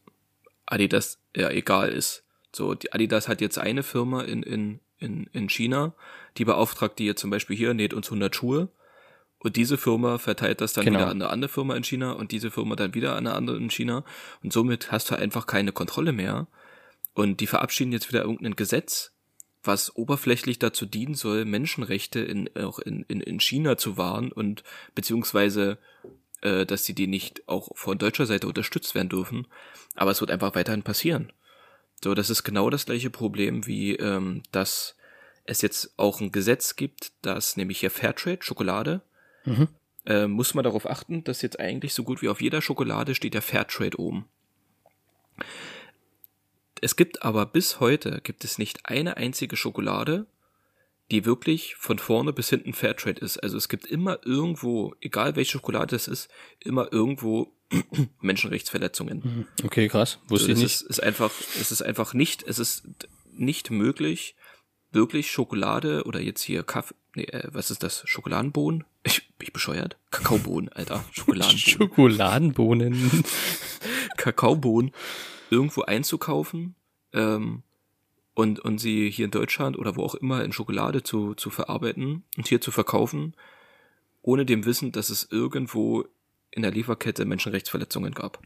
Adidas ja egal ist. So, die Adidas hat jetzt eine Firma in, in, in, in China, die beauftragt die jetzt zum Beispiel hier, näht uns 100 Schuhe. Und diese Firma verteilt das dann Genau. wieder an eine andere Firma in China und diese Firma dann wieder an eine andere in China. Und somit hast du einfach keine Kontrolle mehr. Und die verabschieden jetzt wieder irgendein Gesetz, was oberflächlich dazu dienen soll, Menschenrechte in, auch in, in, in China zu wahren und beziehungsweise, äh, dass sie die nicht auch von deutscher Seite unterstützt werden dürfen. Aber es wird einfach weiterhin passieren. So, das ist genau das gleiche Problem wie, ähm, dass es jetzt auch ein Gesetz gibt, dass nämlich hier Fairtrade, Schokolade, Mhm. äh, muss man darauf achten, dass jetzt eigentlich so gut wie auf jeder Schokolade steht der Fairtrade oben. Es gibt aber bis heute gibt es nicht eine einzige Schokolade, die wirklich von vorne bis hinten Fairtrade ist. Also es gibt immer irgendwo, egal welche Schokolade es ist, immer irgendwo <clears throat> Menschenrechtsverletzungen. Okay, krass. Wusste Also ich es nicht. ist, ist einfach, es ist einfach nicht, es ist nicht möglich, wirklich Schokolade oder jetzt hier Kaffee, nee, äh, was ist das? Schokoladenbohnen? Ich bin ich bescheuert? Kakaobohnen, Alter. <laughs> Schokoladenbohnen. Schokoladenbohnen. <laughs> Kakaobohnen irgendwo einzukaufen ähm, und, und sie hier in Deutschland oder wo auch immer in Schokolade zu, zu verarbeiten und hier zu verkaufen, ohne dem Wissen, dass es irgendwo in der Lieferkette Menschenrechtsverletzungen gab.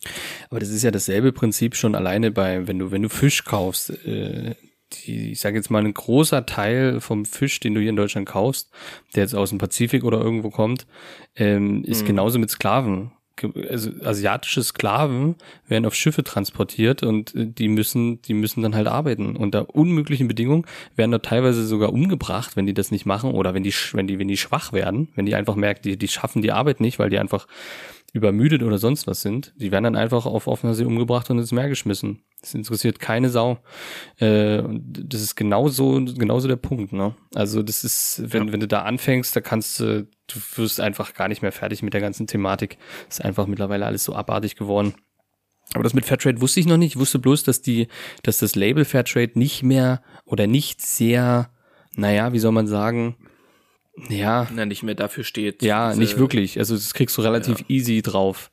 Aber das ist ja dasselbe Prinzip schon alleine bei, wenn du, wenn du Fisch kaufst, äh, die, ich sage jetzt mal, ein großer Teil vom Fisch, den du hier in Deutschland kaufst, der jetzt aus dem Pazifik oder irgendwo kommt, ähm, ist genauso mit Sklaven. Also asiatische Sklaven werden auf Schiffe transportiert und äh, die müssen, die müssen dann halt arbeiten. Unter unmöglichen Bedingungen werden dort teilweise sogar umgebracht, wenn die das nicht machen oder wenn die, wenn die, wenn die schwach werden, wenn die einfach merken, die, die schaffen die Arbeit nicht, weil die einfach übermüdet oder sonst was sind. Die werden dann einfach auf offener See umgebracht und ins Meer geschmissen. Das interessiert keine Sau. Äh, und das ist genauso, genauso der Punkt, ne? Also das ist, wenn, wenn du da anfängst, da kannst du, du wirst einfach gar nicht mehr fertig mit der ganzen Thematik. Ist einfach mittlerweile alles so abartig geworden. Aber das mit Fairtrade wusste ich noch nicht. Ich wusste bloß, dass die, dass das Label Fairtrade nicht mehr oder nicht sehr, naja, wie soll man sagen, ja, Na, nicht mehr dafür steht. ja, nicht wirklich. Also das kriegst du relativ Ja. easy drauf.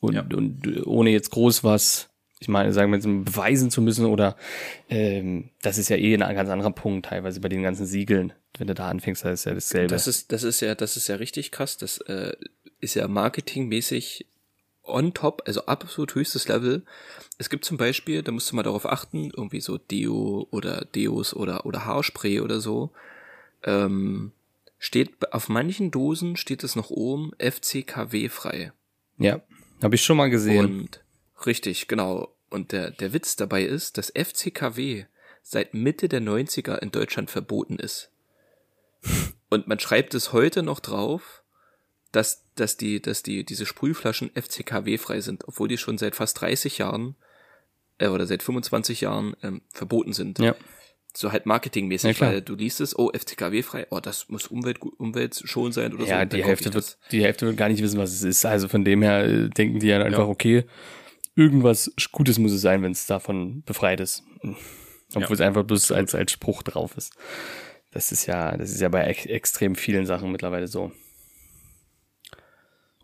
Und, Ja. und ohne jetzt groß was, ich meine, sagen wir jetzt beweisen zu müssen oder ähm, das ist ja eh ein ganz anderer Punkt teilweise bei den ganzen Siegeln. Wenn du da anfängst, da ist ja dasselbe. Das ist, das ist ja, das ist ja richtig krass. Das äh, ist ja marketingmäßig on top, also absolut höchstes Level. Es gibt zum Beispiel, da musst du mal darauf achten, irgendwie so Deo oder Deos oder, oder Haarspray oder so. Ähm, steht auf manchen Dosen steht es noch oben FCKW frei. ja, habe ich schon mal gesehen. Und richtig, genau. Und der, der Witz dabei ist, dass FCKW seit Mitte der 90er in Deutschland verboten ist. <laughs> Und man schreibt es heute noch drauf, dass, dass die, dass die, diese Sprühflaschen FCKW frei sind, obwohl die schon seit fast 30 Jahren, äh, oder seit 25 Jahren, ähm, verboten sind. ja, So halt Ja, marketingmäßig, klar. weil du liest es, oh, FCKW frei, oh, das muss Umwelt, umweltschonend sein oder so. ja, die Hälfte wird, das. die Hälfte wird gar nicht wissen, was es ist. Also von dem her äh, denken die ja einfach, okay, irgendwas Gutes muss es sein, wenn es davon befreit ist. Obwohl Ja, es einfach bloß als, als Spruch drauf ist. Das ist ja, das ist ja bei ex extrem vielen Sachen mittlerweile so.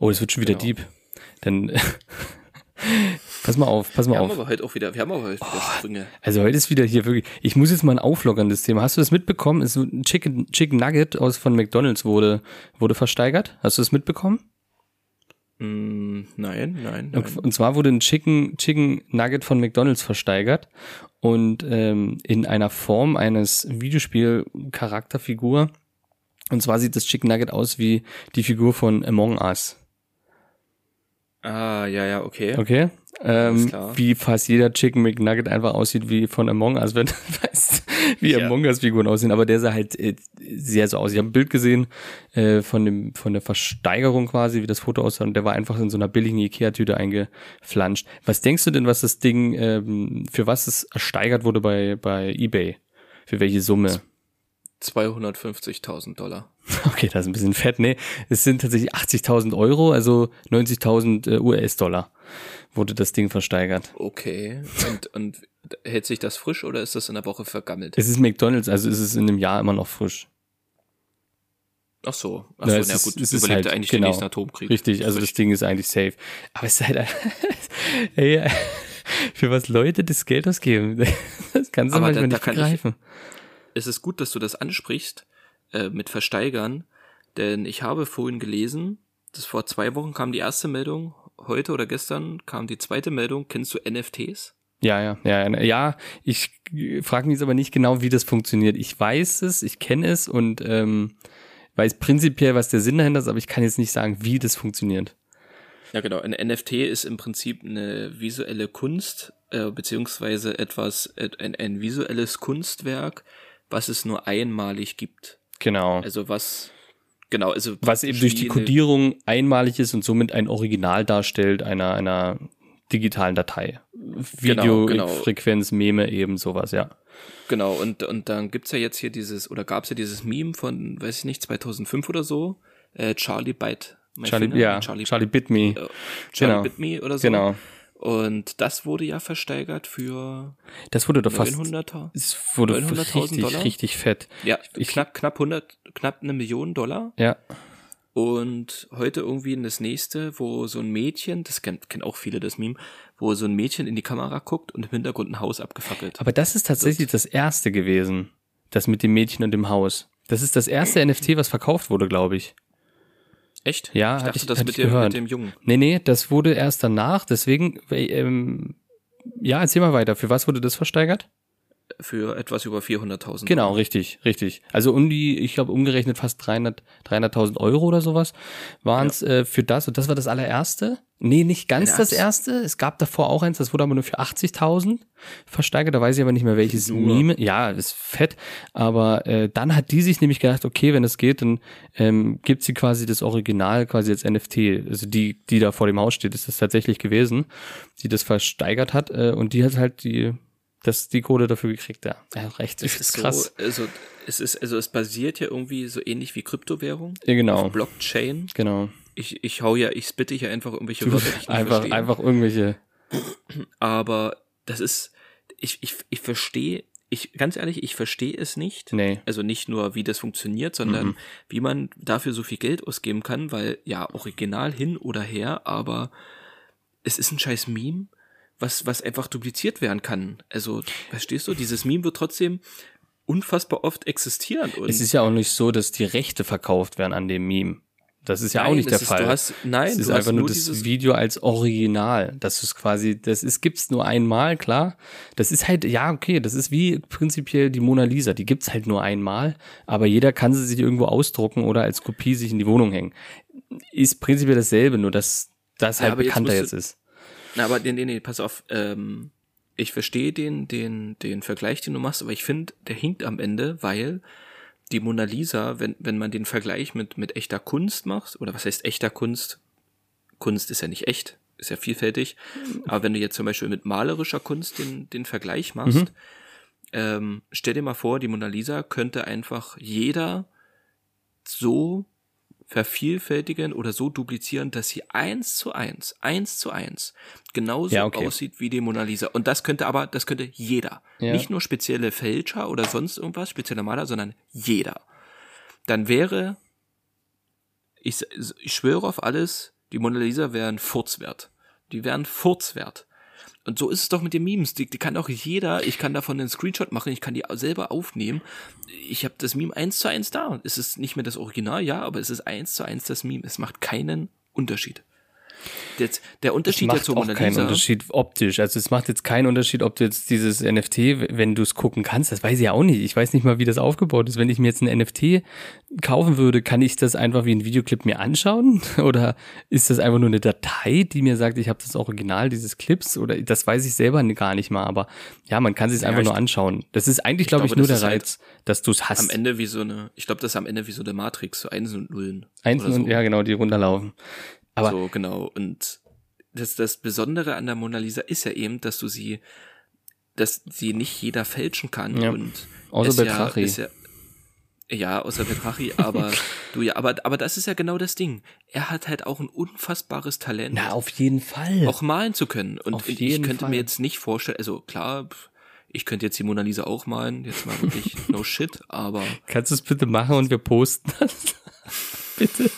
Oh, es wird schon wieder Genau. deep. Dann pass mal auf, pass mal Wir haben auf. aber heute auch wieder, wir haben aber heute Oh. wieder Sprünge. Also heute ist wieder hier wirklich. Ich muss jetzt mal ein auflockerndes Thema. Hast du das mitbekommen? Es ein Chicken Chicken Nugget aus von McDonald's wurde wurde versteigert. Hast du das mitbekommen? Mm, nein, nein, nein. Und zwar wurde ein Chicken, Chicken Nugget von McDonalds versteigert und ähm, in einer Form eines Videospiel-Charakterfigur. Und zwar sieht das Chicken Nugget aus wie die Figur von Among Us. Ah, ja, ja, okay. Okay? Ähm, wie fast jeder Chicken McNugget einfach aussieht wie von Among Us, wenn <laughs> du weißt. wie Ja. Among Us-Figuren aussehen, aber der sah halt äh, sehr so aus. Ich habe ein Bild gesehen äh, von dem von der Versteigerung quasi, wie das Foto aussah, und der war einfach in so einer billigen Ikea-Tüte eingeflanscht. Was denkst du denn, was das Ding, ähm, für was es ersteigert wurde bei, bei eBay? Für welche Summe? 250.000 Dollar. <laughs> Okay, das ist ein bisschen fett. Nee, es sind tatsächlich 80.000 Euro, also 90.000 äh, US-Dollar wurde das Ding versteigert. Okay. Und, und hält sich das frisch oder ist das in der Woche vergammelt? Es ist McDonalds, also ist es in einem Jahr immer noch frisch. Ach so. Ach so, es na ist- gut, es ist überlebt halt- eigentlich genau. den nächsten Atomkrieg. Richtig, also das Ding ist eigentlich safe. Aber es ist halt, <laughs> ey, <laughs> für was Leute das Geld ausgeben, das kannst du Aber manchmal da- da nicht kann ich- begreifen. Es ist gut, dass du das ansprichst äh, mit Versteigern, denn ich habe vorhin gelesen, das vor zwei Wochen kam die erste Meldung, heute oder gestern kam die zweite Meldung. Kennst du NFTs? Ja, ja, ja, ja, ja. Ich frage mich jetzt aber nicht genau, wie das funktioniert. Ich weiß es, ich kenne es und ähm, weiß prinzipiell, was der Sinn dahinter ist, aber ich kann jetzt nicht sagen, wie das funktioniert. Ja, genau. Ein NFT ist im Prinzip eine visuelle Kunst, äh, beziehungsweise etwas, äh, ein, ein visuelles Kunstwerk, was es nur einmalig gibt. Genau. Also was, genau, also was eben durch die Codierung einmalig ist und somit ein Original darstellt einer, einer digitalen Datei. Genau, genau. Videofrequenz, Meme, eben sowas, ja. Genau, und, und dann gibt's ja jetzt hier dieses, oder gab's ja dieses Meme von, weiß ich nicht, 2005 oder so, äh, Charlie Bite. Charlie, Finger, ja, Charlie, Charlie, Bit Me. äh, Charlie genau. Bit Me oder so. Genau. Und das wurde ja versteigert für Das wurde doch fast, 900 es wurde 900.000 richtig, Dollar? richtig fett. ja, Ich- knapp, knapp 100, knapp eine Million Dollar. Ja. Und heute irgendwie in das nächste, wo so ein Mädchen, das kennt, kennen auch viele das Meme, wo so ein Mädchen in die Kamera guckt und im Hintergrund ein Haus abgefackelt. Aber das ist tatsächlich das erste gewesen. Das mit dem Mädchen und dem Haus. Das ist das erste <clears throat> NFT, was verkauft wurde, glaube ich. Echt? Ja, ich dachte, ich- das mit dem, gehört. mit dem Jungen. Nee, nee, das wurde erst danach, deswegen, ähm, ja, erzähl mal weiter. Für was wurde das versteigert? Für etwas über 400.000. Genau, richtig, richtig. Also um die, ich glaube umgerechnet fast 300 300.000 Euro oder sowas waren es äh, für das. Und das war das allererste. Nee, nicht ganz Ja, das erste. Es gab davor auch eins, das wurde aber nur für 80.000 versteigert. Da weiß ich aber nicht mehr welches. Meme. Ja, ist fett. Aber äh, dann hat die sich nämlich gedacht, okay, wenn es geht, dann ähm, gibt sie quasi das Original quasi als NFT. Also die, die da vor dem Haus steht, ist das tatsächlich gewesen, die das versteigert hat. Äh, und die hat halt die das die Kohle dafür gekriegt, ja. Ja, recht. Es ist krass. so, also es ist, also es basiert ja irgendwie so ähnlich wie Kryptowährung. Ja, genau. Auf Blockchain. Genau. Ich, ich hau ja, ich spitte hier einfach irgendwelche Wörter, ich nicht einfach, verstehe. einfach irgendwelche. Aber das ist, ich, ich, ich verstehe, ich, ganz ehrlich, ich verstehe es nicht. Nee. Also nicht nur, wie das funktioniert, sondern Mhm. wie man dafür so viel Geld ausgeben kann, weil ja, original hin oder her, aber es ist ein scheiß Meme, was, was einfach dupliziert werden kann. Also, verstehst du, dieses Meme wird trotzdem unfassbar oft existieren. Und Es ist ja auch nicht so, dass die Rechte verkauft werden an dem Meme. Das ist ja auch Nein, nicht der ist- Fall. hast- nein, es ist einfach nur das Video als Original. Das ist quasi, das ist, gibt's nur einmal, klar. Das ist halt, ja, okay, das ist wie prinzipiell die Mona Lisa. Die gibt's halt nur einmal, aber jeder kann sie sich irgendwo ausdrucken oder als Kopie sich in die Wohnung hängen. Ist prinzipiell dasselbe, nur dass das Ja, halt jetzt bekannter jetzt du- ist. Na, aber nee, nee, nee, pass auf. Ähm, ich verstehe den, den, den Vergleich, den du machst, aber ich finde, der hinkt am Ende, weil die Mona Lisa, wenn, wenn man den Vergleich mit, mit echter Kunst macht, oder was heißt echter Kunst? Kunst ist ja nicht echt, ist ja vielfältig. Aber wenn du jetzt zum Beispiel mit malerischer Kunst den, den Vergleich machst, ähm, stell dir mal vor, die Mona Lisa könnte einfach jeder so vervielfältigen oder so duplizieren, dass sie eins zu eins, eins zu eins genauso Ja, okay. aussieht wie die Mona Lisa. Und das könnte aber, das könnte jeder. Ja. Nicht nur spezielle Fälscher oder sonst irgendwas, spezielle Maler, sondern jeder. Dann wäre, ich, ich schwöre auf alles, die Mona Lisa wären Furzwert. Die wären Furzwert. Und so ist es doch mit den Memes. Die, die kann auch jeder, ich kann davon einen Screenshot machen, ich kann die selber aufnehmen. Ich habe das Meme eins zu eins da. Es ist nicht mehr das Original, ja, aber es ist eins zu eins das Meme. Es macht keinen Unterschied. Jetzt, der Unterschied macht jetzt zur auch Mona keinen Lisa. Unterschied optisch. Also es macht jetzt keinen Unterschied, ob du jetzt dieses NFT, wenn du es gucken kannst, das weiß ich ja auch nicht. Ich weiß nicht mal, wie das aufgebaut ist. Wenn ich mir jetzt ein NFT kaufen würde, kann ich das einfach wie ein Videoclip mir anschauen? <laughs> Oder ist das einfach nur eine Datei, die mir sagt, ich habe das Original dieses Clips? Oder das weiß ich selber gar nicht mal. Aber ja, man kann sich Ja, einfach ich- nur anschauen. Das ist eigentlich, glaube ich, glaube, nur das der halt Reiz, dass du es hast. Am Ende wie so eine, ich glaube, das ist am Ende wie so eine Matrix, so Einsen und Nullen. Oder so. und ja, genau, die runterlaufen. Aber so, genau. Und das, das Besondere an der Mona Lisa ist ja eben, dass du sie, dass sie nicht jeder fälschen kann. Ja. Und Außer Betrachi. Ja, ja, ja, außer Betrachi, <laughs> aber du ja, aber, aber das ist ja genau das Ding. Er hat halt auch ein unfassbares Talent. na, auf jeden Fall. auch malen zu können. Und Auf ich könnte Fall. mir jetzt nicht vorstellen, also klar, ich könnte jetzt die Mona Lisa auch malen, jetzt mal wirklich no <laughs> shit, aber Kannst du es bitte machen und wir posten das? <laughs> bitte.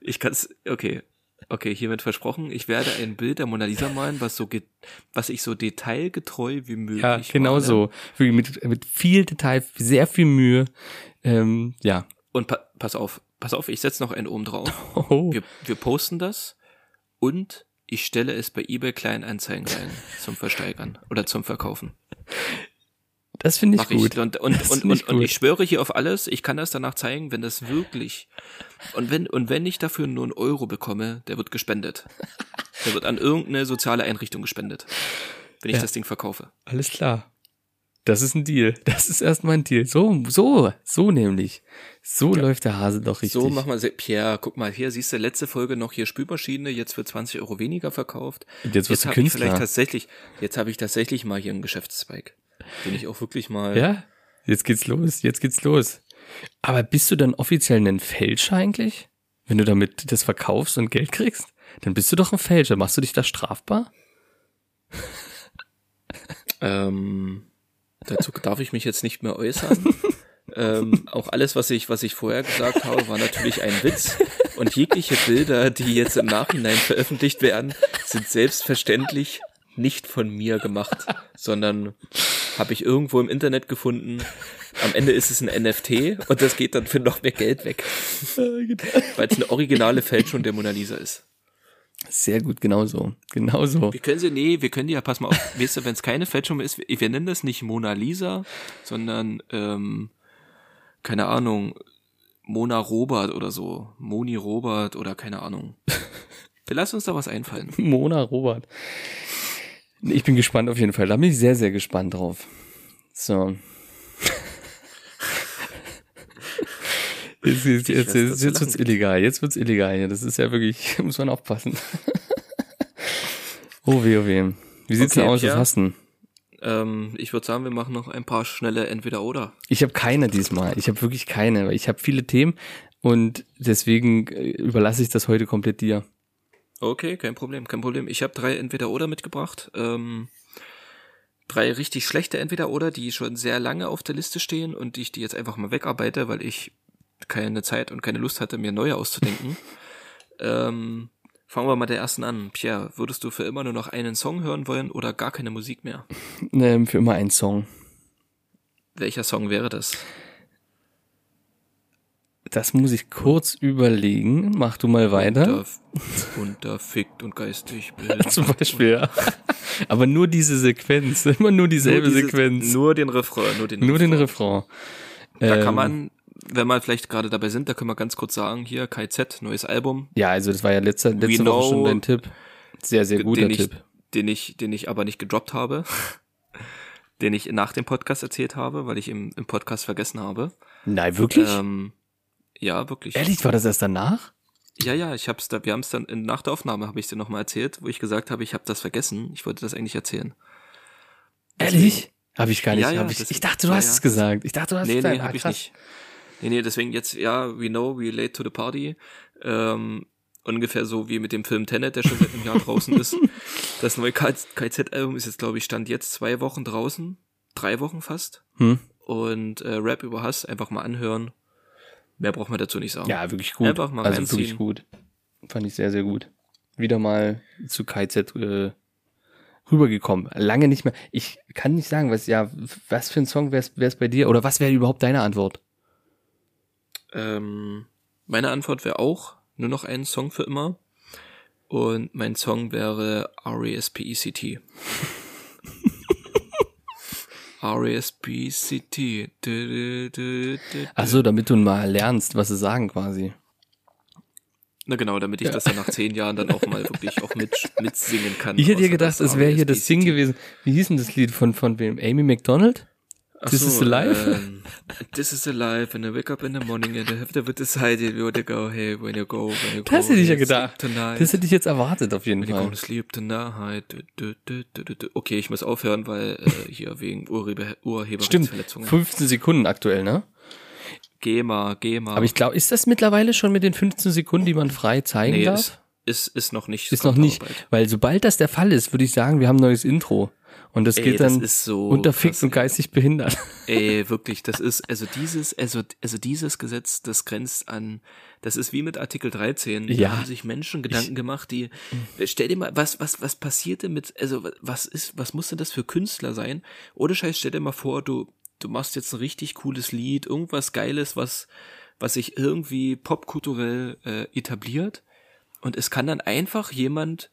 ich kann es, okay, okay, hiermit versprochen, ich werde ein Bild der Mona Lisa malen, was so, was ich so detailgetreu wie möglich Ja, genau male. so. Mit, mit viel Detail, sehr viel Mühe. Ähm, ja. Und pa pass auf, pass auf, ich setze noch einen oben drauf. <laughs> Oh, Wir, wir posten das und ich stelle es bei eBay Kleinanzeigen rein zum Versteigern oder zum Verkaufen. Das finde ich Mach gut. ich. Und, und, Das und, ich und, und gut. ich schwöre hier auf alles, ich kann das danach zeigen, wenn das wirklich. Und wenn, und wenn ich dafür nur einen Euro bekomme, der wird gespendet. Der wird an irgendeine soziale Einrichtung gespendet. Wenn ich Ja. das Ding verkaufe. Alles klar. Das ist ein Deal. Das ist erstmal ein Deal. So, so, so nämlich. So läuft der Hase doch richtig. So, mach mal, Pierre, guck mal, hier siehst du letzte Folge noch hier Spülmaschine, jetzt für 20 Euro weniger verkauft. Und jetzt wirst du habe ich Künstler. vielleicht tatsächlich, jetzt habe ich tatsächlich mal hier einen Geschäftszweig. Den ich auch wirklich mal. Ja, jetzt geht's los. Jetzt geht's los. Aber bist du dann offiziell ein Fälscher eigentlich? Wenn du damit das verkaufst und Geld kriegst? Dann bist du doch ein Fälscher. Machst du dich da strafbar? Ähm, dazu darf ich mich jetzt nicht mehr äußern. <laughs> ähm, auch alles, was ich, was ich vorher gesagt habe, war natürlich ein Witz. Und jegliche Bilder, die jetzt im Nachhinein veröffentlicht werden, sind selbstverständlich nicht von mir gemacht, sondern habe ich irgendwo im Internet gefunden. Am Ende ist es ein NFT und das geht dann für noch mehr Geld weg, <laughs> weil es eine originale Fälschung der Mona Lisa ist. Sehr gut, genau so. Genau so. Wir können sie, nee, wir können die ja, pass mal auf, weißt du, wenn es keine Fälschung ist, wir, wir nennen das nicht Mona Lisa, sondern, ähm, keine Ahnung, Mona Robert oder so, Moni Robert oder keine Ahnung. <laughs> Wir lassen uns da was einfallen. Mona Robert. Ich bin gespannt auf jeden Fall. Da bin ich sehr, sehr gespannt drauf. So. <laughs> Jetzt, jetzt, jetzt, jetzt, jetzt wird's illegal. Jetzt wird's illegal hier. Das ist ja wirklich, <laughs> muss man aufpassen. <laughs> oh weh, oh weh. Wie sieht's Okay, denn aus? Was hast du? Ähm, ich würde sagen, wir machen noch ein paar schnelle Entweder-Oder. Ich habe keine diesmal. Ich habe wirklich keine. weil Ich habe viele Themen und deswegen äh, überlasse ich das heute komplett dir. Okay, kein Problem, kein Problem. Ich habe drei Entweder-Oder mitgebracht. Ähm, drei richtig schlechte Entweder-Oder, die schon sehr lange auf der Liste stehen und die ich die jetzt einfach mal wegarbeite, weil ich keine Zeit und keine Lust hatte, mir neue auszudenken. <laughs> ähm, fangen wir mal der ersten an. Pierre, würdest du für immer nur noch einen Song hören wollen oder gar keine Musik mehr? <laughs> Ähm, für immer ein Song. Welcher Song wäre das? Das muss ich kurz überlegen. Mach du mal weiter. Unter, unterfickt und geistig. <laughs> Zum Beispiel, ja. Aber nur diese Sequenz, <laughs> immer nur dieselbe Nur dieses- Sequenz. Nur den Refrain, nur den Nur den Refrain. Refrain. Da Ähm, kann man, wenn wir vielleicht gerade dabei sind, da können wir ganz kurz sagen, hier KZ, neues Album, Ja, also das war ja letzte, letzte We Woche schon dein Tipp. Sehr, sehr guter den ich, Tipp. den ich, den ich aber nicht gedroppt habe, <laughs> den ich nach dem Podcast erzählt habe, weil ich im, im Podcast vergessen habe. Nein, wirklich? Ähm, ja, wirklich. Ehrlich, war das erst danach? Ja, ja, ich hab's da, wir haben es dann in, nach der Aufnahme habe ich dir nochmal erzählt, wo ich gesagt habe, ich habe das vergessen. Ich wollte das eigentlich erzählen. Ehrlich? Habe ich gar nicht. Ja, ja, hab ich, ich dachte, du ja, hast es gesagt. Ich dachte, du hast Nee, es nee, gesagt. Ah, hab ich krass. nicht. Nee, nee, deswegen jetzt, ja, we know, we late to the party. Ähm, ungefähr so wie mit dem Film Tenet, der schon seit einem Jahr <laughs> draußen ist. Das neue KZ-Album ist jetzt, glaube ich, stand jetzt zwei Wochen draußen. Drei Wochen fast. Hm? Und äh, Rap über Hass einfach mal anhören. Mehr braucht man dazu nicht sagen. Ja, wirklich gut. Einfach mal also reinziehen. wirklich gut. Fand ich sehr, sehr gut. Wieder mal zu KZ äh, rübergekommen. Lange nicht mehr. Ich kann nicht sagen, was ja, was für ein Song wär's, wär's bei dir? Oder was wäre überhaupt deine Antwort? Ähm, meine Antwort wäre auch nur noch ein Song für immer. Und mein Song wäre R-E-S-P-E-C-T. <laughs> Du, Achso, damit du mal lernst, was sie sagen quasi. Na genau, damit ich das dann nach zehn Jahren dann auch mal wirklich auch mit, mitsingen kann. Ich hätte dir gedacht, es wäre hier das Ding gewesen. Wie hieß denn das Lied von, von wem? Amy McDonald? <laughs> This is alive? ähm, this is alive and I wake up in the morning and I have to decide where to go, hey, when you go, when you go. Das hätte ich ja gedacht. Tonight. Das hätte ich jetzt erwartet, auf jeden When you Fall. gonna sleep tonight. Du, du, du. Okay, ich muss aufhören, weil äh, hier wegen Urheber Stimmt, Urheberrechtsverletzungen. 15 Sekunden aktuell, ne? GEMA, GEMA. Aber ich glaube, ist das mittlerweile schon mit den 15 Sekunden, die man frei zeigen nee, darf? ist, ist, ist noch nicht. Ist noch nicht, weil sobald das der Fall ist, würde ich sagen, wir haben ein neues Intro. Und das Ey, geht das dann ist so unter fix und geistig behindert. <laughs> Ey, wirklich, das ist, also dieses, also, also dieses Gesetz, das grenzt an, das ist wie mit Artikel 13. Da Ja. haben sich Menschen Gedanken gemacht, die, stell dir mal, was, was, was passierte mit, also, was ist, was muss denn das für Künstler sein? Ohne Scheiß, stell dir mal vor, du, du machst jetzt ein richtig cooles Lied, irgendwas Geiles, was, was sich irgendwie popkulturell äh, etabliert. Und es kann dann einfach jemand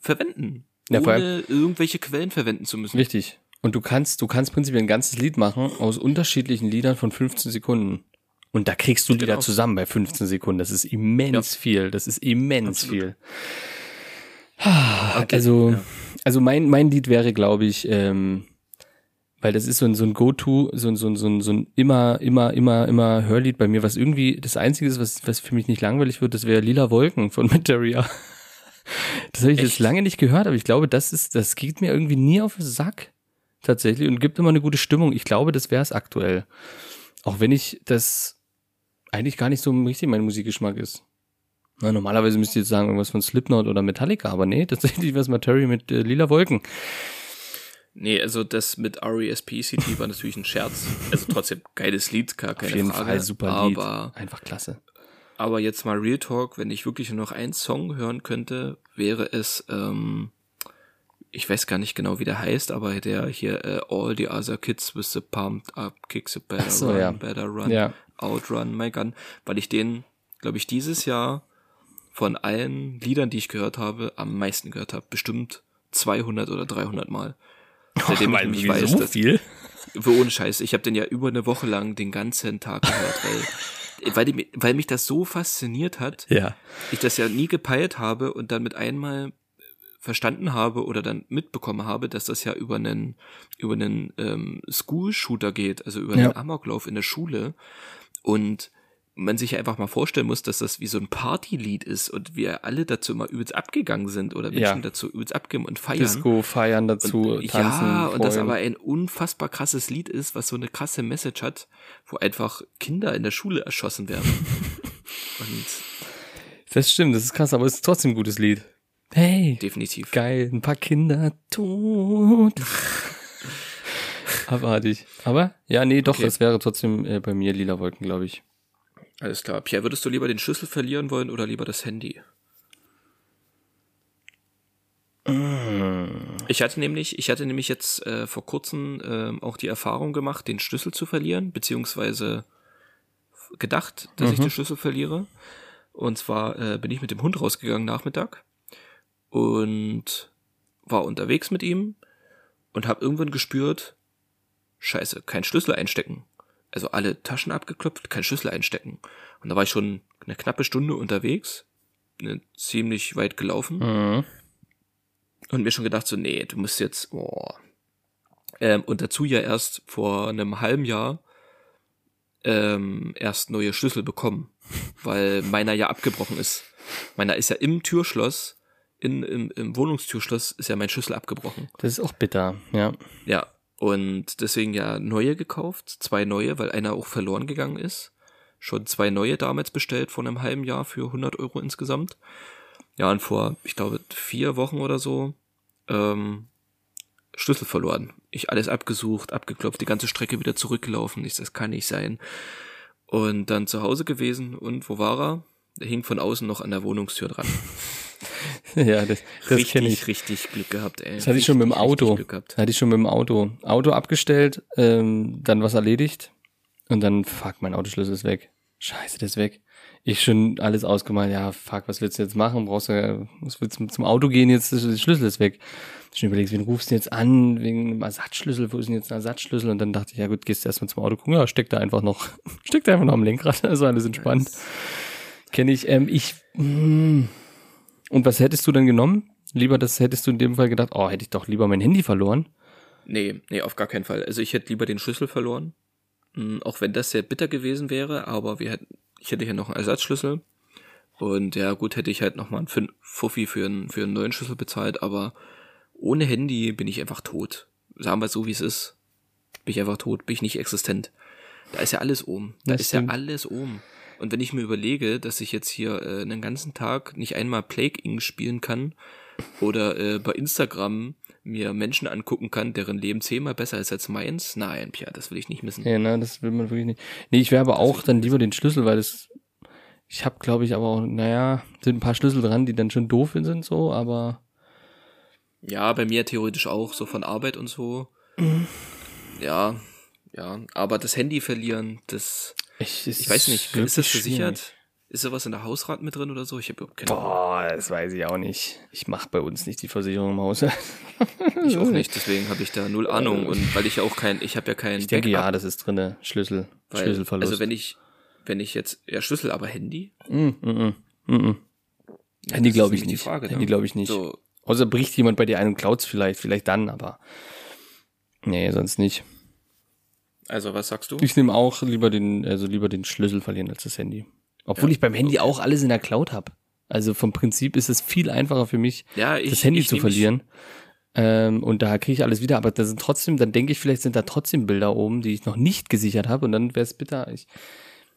verwenden. Ja, ohne irgendwelche Quellen verwenden zu müssen. Richtig. Und du kannst, du kannst prinzipiell ein ganzes Lied machen aus unterschiedlichen Liedern von 15 Sekunden. Und da kriegst du Lieder Genau. zusammen bei 15 Sekunden. Das ist immens viel. Das ist immens Absolut. viel. also, also mein, mein Lied wäre, glaube ich, ähm, weil das ist so ein, so ein Go-To, so ein, so ein, so ein, so ein immer, immer, immer, immer Hörlied bei mir, was irgendwie das Einzige ist, was, was für mich nicht langweilig wird, das wäre Lila Wolken von <laughs> Materia. Das habe ich jetzt Echt? lange nicht gehört, aber ich glaube, das ist, das geht mir irgendwie nie auf den Sack. Tatsächlich. Und gibt immer eine gute Stimmung. Ich glaube, das wäre es aktuell. Auch wenn ich das eigentlich gar nicht so richtig mein Musikgeschmack ist. Na, normalerweise müsst ihr jetzt sagen, irgendwas von Slipknot oder Metallica, aber nee, <laughs> tatsächlich was Materia mit äh, lila Wolken. Nee, also das mit E R.E.S.P.E.C.T. war natürlich ein Scherz. Also trotzdem geiles Lied, gar keine Auf jeden Frage. Fall super Lied. aber, Einfach klasse. Aber jetzt mal Real Talk, wenn ich wirklich nur noch einen Song hören könnte, wäre es, ähm, ich weiß gar nicht genau, wie der heißt, aber der hier, äh, All the Other Kids with the Pumped Up Kicks a Better Ach so, Run, ja. Better Run, Ja. Outrun My Gun, weil ich den, glaube ich, dieses Jahr von allen Liedern, die ich gehört habe, am meisten gehört habe. Bestimmt 200 oder 300 Mal. Seitdem <laughs> ich nämlich weiß, dass, viel? ohne Scheiß. Ich habe den ja über eine Woche lang den ganzen Tag gehört, <laughs> weil, weil, die, weil mich das so fasziniert hat, Ja. ich das ja nie gepeilt habe und dann mit einmal verstanden habe oder dann mitbekommen habe, dass das ja über einen über einen ähm, School-Shooter geht, also über Ja. einen Amoklauf in der Schule und man sich einfach mal vorstellen muss, dass das wie so ein Partylied ist und wir alle dazu immer übelst abgegangen sind oder Menschen Ja. dazu übelst abgeben und feiern. Disco feiern dazu, Und, tanzen. ja, und das freuen. aber ein unfassbar krasses Lied ist, was so eine krasse Message hat, wo einfach Kinder in der Schule erschossen werden. <laughs> und Das stimmt, das ist krass, aber es ist trotzdem ein gutes Lied. Hey, definitiv. geil, ein paar Kinder tot. <laughs> Abartig. Aber, ja, nee, doch, Okay. es wäre trotzdem äh, bei mir lila Wolken, glaube ich. Alles klar. Pierre, würdest du lieber den Schlüssel verlieren wollen oder lieber das Handy? Ich hatte nämlich, ich hatte nämlich jetzt äh, vor kurzem ähm, auch die Erfahrung gemacht, den Schlüssel zu verlieren, beziehungsweise gedacht, dass ich den Schlüssel verliere. Und zwar äh, bin ich mit dem Hund rausgegangen Nachmittag und war unterwegs mit ihm und habe irgendwann gespürt, scheiße, kein Schlüssel einstecken. Also alle Taschen abgeklopft, kein Schlüssel einstecken. Und da war ich schon eine knappe Stunde unterwegs, ne, ziemlich weit gelaufen Mhm. und mir schon gedacht so, nee, du musst jetzt, boah. Ähm, und dazu ja erst vor einem halben Jahr ähm, erst neue Schlüssel bekommen, <laughs> weil meiner ja abgebrochen ist. Meiner ist ja im Türschloss, in, im, im Wohnungstürschloss ist ja mein Schlüssel abgebrochen. Das ist auch bitter, ja. Ja, und deswegen ja neue gekauft, zwei neue, weil einer auch verloren gegangen ist. Schon zwei neue damals bestellt vor einem halben Jahr für 100 Euro insgesamt. Ja, und vor, ich glaube, vier Wochen oder so, ähm, Schlüssel verloren. Ich alles abgesucht, abgeklopft, die ganze Strecke wieder zurückgelaufen. Ich, das kann nicht sein. Und dann zu Hause gewesen und wo war er? Der hing von außen noch an der Wohnungstür dran. <laughs> <laughs> ja, das, das kenne richtig, ich. richtig Glück gehabt, ey. Das hatte ich schon mit dem Auto. Glück gehabt. Das hatte ich schon mit dem Auto. Auto abgestellt, ähm, dann was erledigt und dann, fuck, mein Autoschlüssel ist weg. Scheiße, der ist weg. ich schon alles ausgemalt, ja, fuck, was willst du jetzt machen? Brauchst du, was willst du zum Auto gehen, jetzt der Schlüssel ist weg. Ich schon überlegt, wen rufst du jetzt an, wegen einem Ersatzschlüssel, wo ist denn jetzt ein Ersatzschlüssel? Und dann dachte ich, ja gut, gehst du erstmal zum Auto gucken, ja, steckt da einfach noch, <laughs> steckt da einfach noch am Lenkrad, <laughs> also alles entspannt. Nice. Kenne ich, ähm, ich, mm. Und was hättest du denn genommen? Lieber, das hättest du in dem Fall gedacht, oh, hätte ich doch lieber mein Handy verloren. Nee, nee, auf gar keinen Fall. Also ich hätte lieber den Schlüssel verloren. Mm, Auch wenn das sehr bitter gewesen wäre, aber wir hätten, ich hätte ja noch einen Ersatzschlüssel. Und ja, gut, hätte ich halt nochmal einen Fuffi für einen, für einen neuen Schlüssel bezahlt, aber ohne Handy bin ich einfach tot. Sagen wir so, wie es ist. Bin ich einfach tot, bin ich nicht existent. Da ist ja alles oben. Da Das ist stimmt. ja alles oben. Und wenn ich mir überlege, dass ich jetzt hier äh, einen ganzen Tag nicht einmal Plague Inc. spielen kann oder äh, bei Instagram mir Menschen angucken kann, deren Leben zehnmal besser ist als meins, nein, Pia, das will ich nicht missen. Ja, ne, das will man wirklich nicht. Nee, ich wäre aber auch dann lieber den Schlüssel, weil das, ich habe glaube ich aber auch, naja, sind ein paar Schlüssel dran, die dann schon doof sind so, aber Ja, bei mir theoretisch auch, so von Arbeit und so. Ja, ja, aber das Handy verlieren, das, ich, ich weiß nicht, ist das versichert? Ist sowas in der Hausrat mit drin oder so? Ich habe überhaupt keine Ahnung. Boah, das weiß ich auch nicht. Ich mache bei uns nicht die Versicherung im Hause. <laughs> Ich auch nicht, <laughs> deswegen habe ich da null Ahnung und weil ich ja auch kein, ich habe ja kein Ich denke, ja, das ist drinne. Schlüssel, weil, Schlüsselverlust. Also wenn ich, wenn ich jetzt, ja Schlüssel, aber Handy? mm, mm, mm, mm. Ja, Handy glaube ich nicht. Frage, ne? Handy glaube ich nicht. So, Außer bricht jemand bei dir ein und klaut's vielleicht, vielleicht dann, aber nee, sonst nicht. Also was sagst du? Ich nehme auch lieber den, also lieber den Schlüssel verlieren als das Handy. Obwohl Ja, ich beim Handy okay. auch alles in der Cloud habe. Also vom Prinzip ist es viel einfacher für mich, Ja, ich, das Handy ich zu nehm mich- verlieren. Ähm, und da kriege ich alles wieder, aber da sind trotzdem, dann denke ich, vielleicht sind da trotzdem Bilder oben, die ich noch nicht gesichert habe und dann wäre es bitter. Ich,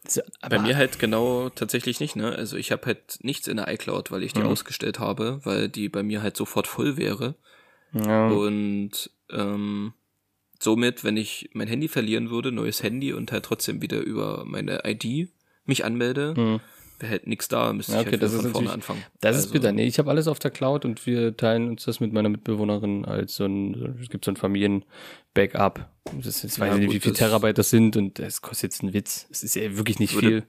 so, aber, Bei mir halt genau tatsächlich nicht, ne? Also ich habe halt nichts in der iCloud, weil ich die Mhm. ausgestellt habe, weil die bei mir halt sofort voll wäre. ja, Und ähm, somit, wenn ich mein Handy verlieren würde, neues Handy und halt trotzdem wieder über meine ID mich anmelde, hm. wäre halt nichts da, müsste Ja, ich okay, halt das ist von vorne anfangen. Das ist Also, bitter. Nee, ich habe alles auf der Cloud und wir teilen uns das mit meiner Mitbewohnerin als so ein, es gibt so ein Familien-Backup. Das ist jetzt weiß Ja, ich nicht, gut, wie viel das- Terabyte das sind und das kostet jetzt einen Witz. Es ist ja wirklich nicht Würde- viel.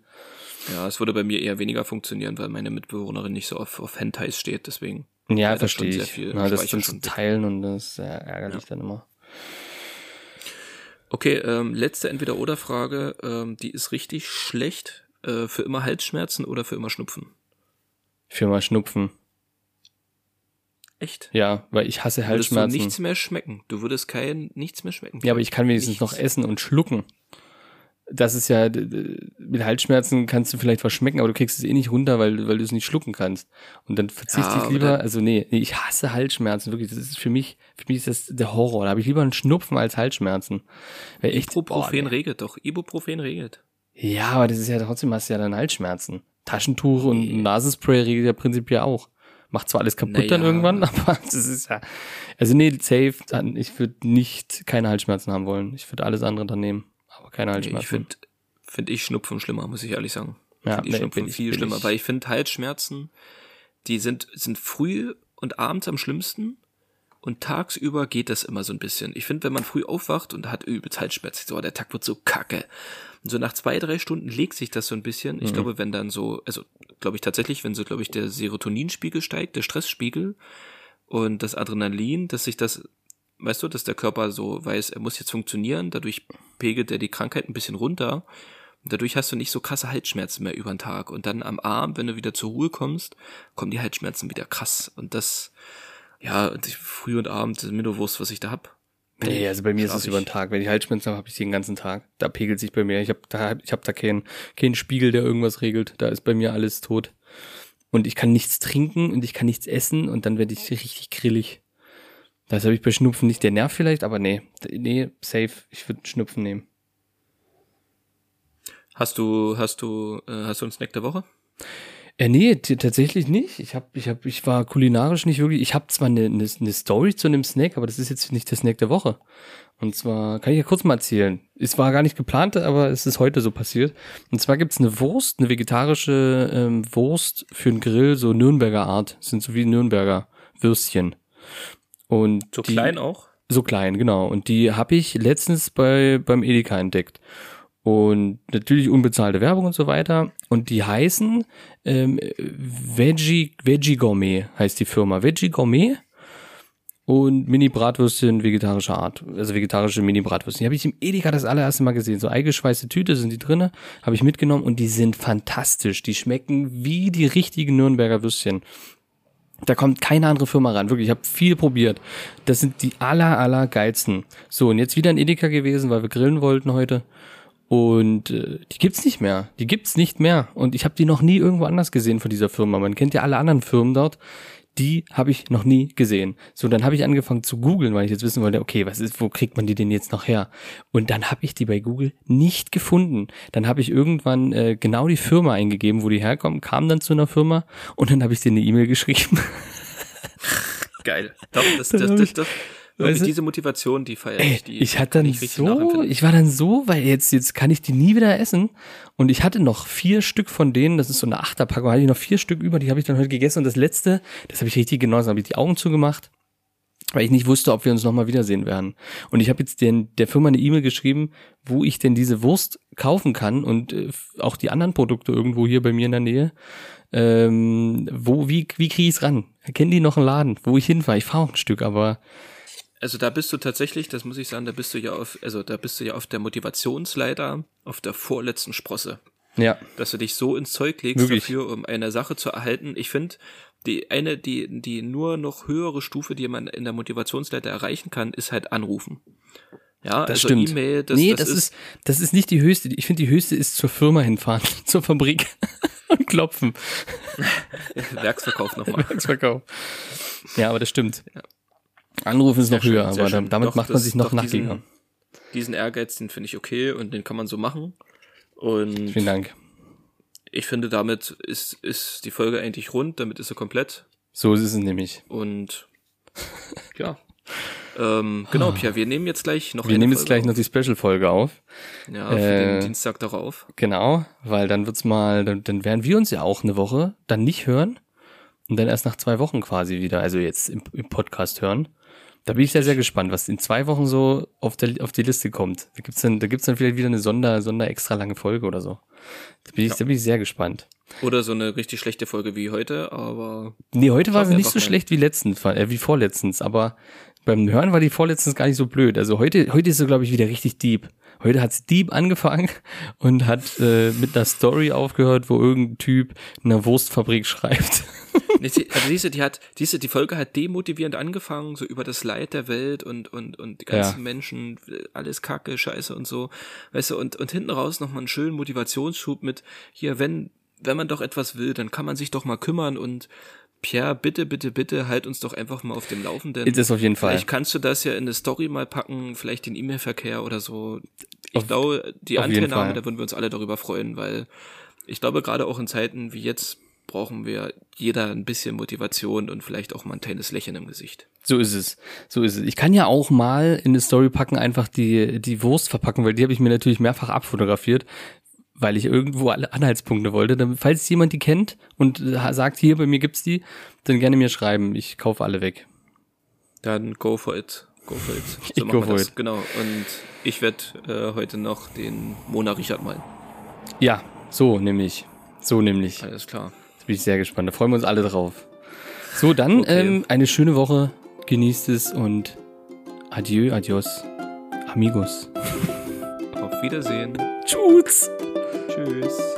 Ja, es würde bei mir eher weniger funktionieren, weil meine Mitbewohnerin nicht so auf, auf Hentais steht, deswegen. Ja, Ja, verstehe ich. viel Na, das dann zu teilen und das ist sehr ärgerlich dann immer. Okay, ähm, letzte Entweder-Oder-Frage, ähm, die ist richtig schlecht. Äh, für immer Halsschmerzen oder für immer Schnupfen? Für mal Schnupfen. Echt? Ja, weil ich hasse Würdest du Halsschmerzen. nichts mehr schmecken? Du würdest kein nichts mehr schmecken. Ja, aber ich kann wenigstens noch Nichts. essen und schlucken. Das ist ja, mit Halsschmerzen kannst du vielleicht was schmecken, aber du kriegst es eh nicht runter, weil, weil du es nicht schlucken kannst. Und dann verzichte Ja, ich lieber, dann- also nee, nee, ich hasse Halsschmerzen, wirklich. Das ist für mich, für mich ist das der Horror. Da habe ich lieber einen Schnupfen als Halsschmerzen. Weil echt, Ibuprofen nee. regelt doch. Ibuprofen regelt. Ja, aber das ist ja trotzdem hast du ja dann Halsschmerzen. Taschentuch und Nee. Nasenspray regelt ja prinzipiell auch. Macht zwar alles kaputt dann Naja. irgendwann, <laughs> aber das ist ja. Also nee, safe, dann, ich würde nicht keine Halsschmerzen haben wollen. Ich würde alles andere dann nehmen, keine Halsschmerzen. ich finde find ich Schnupfen schlimmer, muss ich ehrlich sagen. Ja, Find ich nee, Schnupfen ich- viel schlimmer, ich- weil ich finde Halsschmerzen, die sind, sind früh und abends am schlimmsten und tagsüber geht das immer so ein bisschen. Ich finde, wenn man früh aufwacht und hat übelst Halsschmerzen, so, der Tag wird so kacke. Und so nach zwei, drei Stunden legt sich das so ein bisschen. Mhm. Ich glaube, wenn dann so, also glaube ich tatsächlich, wenn so, glaube ich, der Serotoninspiegel steigt, der Stressspiegel und das Adrenalin, dass sich das, weißt du, dass der Körper so weiß, er muss jetzt funktionieren, dadurch pegelt er die Krankheit ein bisschen runter. Und dadurch hast du nicht so krasse Halsschmerzen mehr über den Tag. Und dann am Abend, wenn du wieder zur Ruhe kommst, kommen die Halsschmerzen wieder krass. Und das, ja, früh und abend ist mir nur Wurst, was ich da hab. Nee, also bei mir ist es über den. Tag. Wenn ich Halsschmerzen habe, habe ich die den ganzen Tag. Da pegelt sich bei mir. Ich habe da, ich hab da keinen keinen Spiegel, der irgendwas regelt. Da ist bei mir alles tot. Und ich kann nichts trinken und ich kann nichts essen und dann werde ich richtig grillig. Das habe ich bei Schnupfen nicht. Der Nerv vielleicht, aber nee. Nee, safe. Ich würde Schnupfen nehmen. Hast du, hast du, äh, hast du einen Snack der Woche? Äh, nee, tatsächlich nicht. Ich hab, ich hab, ich war kulinarisch nicht wirklich. Ich habe zwar eine, eine, eine Story zu einem Snack, aber das ist jetzt nicht der Snack der Woche. Und zwar kann ich ja kurz mal erzählen. Es war gar nicht geplant, aber es ist heute so passiert. Und zwar gibt's eine Wurst, eine vegetarische ähm, Wurst für den Grill, so Nürnberger Art. Das sind so wie Nürnberger Würstchen. Und die, auch? so klein, genau. Und die habe ich letztens bei beim Edeka entdeckt. Und natürlich unbezahlte Werbung und so weiter. Und die heißen ähm, Veggie, Veggie Gourmet heißt die Firma. Veggie Gourmet und Mini-Bratwürstchen vegetarischer Art, also vegetarische Mini-Bratwürstchen. Die habe ich im Edeka das allererste Mal gesehen. So eingeschweißte Tüte sind die drinne, habe ich mitgenommen und die sind fantastisch. Die schmecken wie die richtigen Nürnberger Würstchen. Da kommt keine andere Firma ran. Wirklich, ich habe viel probiert. Das sind die aller, aller geilsten. So, und jetzt wieder in Edeka gewesen, weil wir grillen wollten heute. Und äh, die gibt's nicht mehr. Die gibt's nicht mehr. Und ich habe die noch nie irgendwo anders gesehen von dieser Firma. Man kennt ja alle anderen Firmen dort die habe ich noch nie gesehen. So, dann habe ich angefangen zu googeln, weil ich jetzt wissen wollte, okay, was ist, wo kriegt man die denn jetzt noch her? Und dann habe ich die bei Google nicht gefunden. Dann habe ich irgendwann äh, genau die Firma eingegeben, wo die herkommen, kam dann zu einer Firma und dann habe ich dir eine E-Mail geschrieben. Geil. Doch, das, das, das, das, Weißt du? diese Motivation, die feiere ich. Die ich hatte dann so, ich war dann so, weil jetzt, jetzt kann ich die nie wieder essen. Und ich hatte noch vier Stück von denen, das ist so eine Achterpackung, hatte ich noch vier Stück über, die habe ich dann heute gegessen. Und das letzte, das habe ich richtig genossen, habe ich die Augen zugemacht, weil ich nicht wusste, ob wir uns nochmal wiedersehen werden. Und ich habe jetzt den, der Firma eine E-Mail geschrieben, wo ich denn diese Wurst kaufen kann und äh, auch die anderen Produkte irgendwo hier bei mir in der Nähe. Ähm, wo, wie, wie kriege ich es ran? Kennen die noch einen Laden, wo ich hinfahre? Ich fahre auch ein Stück, aber also da bist du tatsächlich, das muss ich sagen, da bist du ja auf, also da bist du ja auf der Motivationsleiter, auf der vorletzten Sprosse. Ja. Dass du dich so ins Zeug legst Wirklich? dafür, um eine Sache zu erhalten. Ich finde, die eine, die, die nur noch höhere Stufe, die man in der Motivationsleiter erreichen kann, ist halt anrufen. Ja, das also stimmt. E-Mail, das, nee, das, das ist, ist, das ist nicht die höchste. Ich finde, die höchste ist zur Firma hinfahren, <laughs> zur Fabrik <laughs> und klopfen. <laughs> Werksverkauf nochmal. Werksverkauf. Ja, aber das stimmt. Ja. Anrufen ist noch schön, höher, aber schön. damit doch, macht man sich noch nackiger. Diesen, diesen Ehrgeiz, den finde ich okay und den kann man so machen. Und Vielen Dank. Ich finde, damit ist, ist die Folge eigentlich rund, damit ist sie komplett. So ist es nämlich. Und ja. ähm, genau, Pia, wir nehmen jetzt gleich noch Wir nehmen jetzt gleich auf. noch die Special-Folge auf. Ja, für äh, den Dienstag darauf. Genau, weil dann wird's mal, dann, dann werden wir uns ja auch eine Woche dann nicht hören und dann erst nach zwei Wochen quasi wieder, also jetzt im, im Podcast hören. Da bin ich sehr, sehr gespannt, was in zwei Wochen so auf, der, auf die Liste kommt. Da gibt's dann, da gibt's dann vielleicht wieder eine Sonder, Sonder extra lange Folge oder so. Da bin ich, ja. da bin ich sehr gespannt. Oder so eine richtig schlechte Folge wie heute, aber. Nee, heute war sie nicht so schlecht wie letztens, äh, wie vorletztens, aber beim Hören war die vorletztens gar nicht so blöd. Also heute, heute ist sie, glaube ich, wieder richtig deep. Heute hat's deep angefangen und hat äh, mit einer Story aufgehört, wo irgendein Typ in einer Wurstfabrik schreibt. <laughs> also diese, die hat, diese, die Folge hat demotivierend angefangen, so über das Leid der Welt und, und, und die ganzen ja. Menschen, alles Kacke, Scheiße und so. Weißt du, und, und hinten raus nochmal einen schönen Motivationsschub mit, hier, wenn, wenn man doch etwas will, dann kann man sich doch mal kümmern und Pierre, bitte, bitte, bitte, halt uns doch einfach mal auf dem Laufenden. Das auf jeden Fall. Vielleicht kannst du das ja in eine Story mal packen, vielleicht den E-Mail-Verkehr oder so. Ich auf, glaube, die Anteilnahme, da würden wir uns alle darüber freuen, weil ich glaube, gerade auch in Zeiten wie jetzt brauchen wir jeder ein bisschen Motivation und vielleicht auch mal ein kleines Lächeln im Gesicht. So ist es. So ist es. Ich kann ja auch mal in eine Story packen, einfach die, die Wurst verpacken, weil die habe ich mir natürlich mehrfach abfotografiert, weil ich irgendwo alle Anhaltspunkte wollte. Dann, falls jemand die kennt und sagt, hier, bei mir gibt's die, dann gerne mir schreiben. Ich kaufe alle weg. Dann go for it. Go for it. <laughs> So ich go for it. Genau. Und ich werde äh, heute noch den Mona Richard malen. Ja, so nämlich. So nämlich. Alles klar bin ich sehr gespannt. Da freuen wir uns alle drauf. So, dann okay. ähm, eine schöne Woche. Genießt es und adieu, adios, amigos. <laughs> Auf Wiedersehen. Tschüss. Tschüss.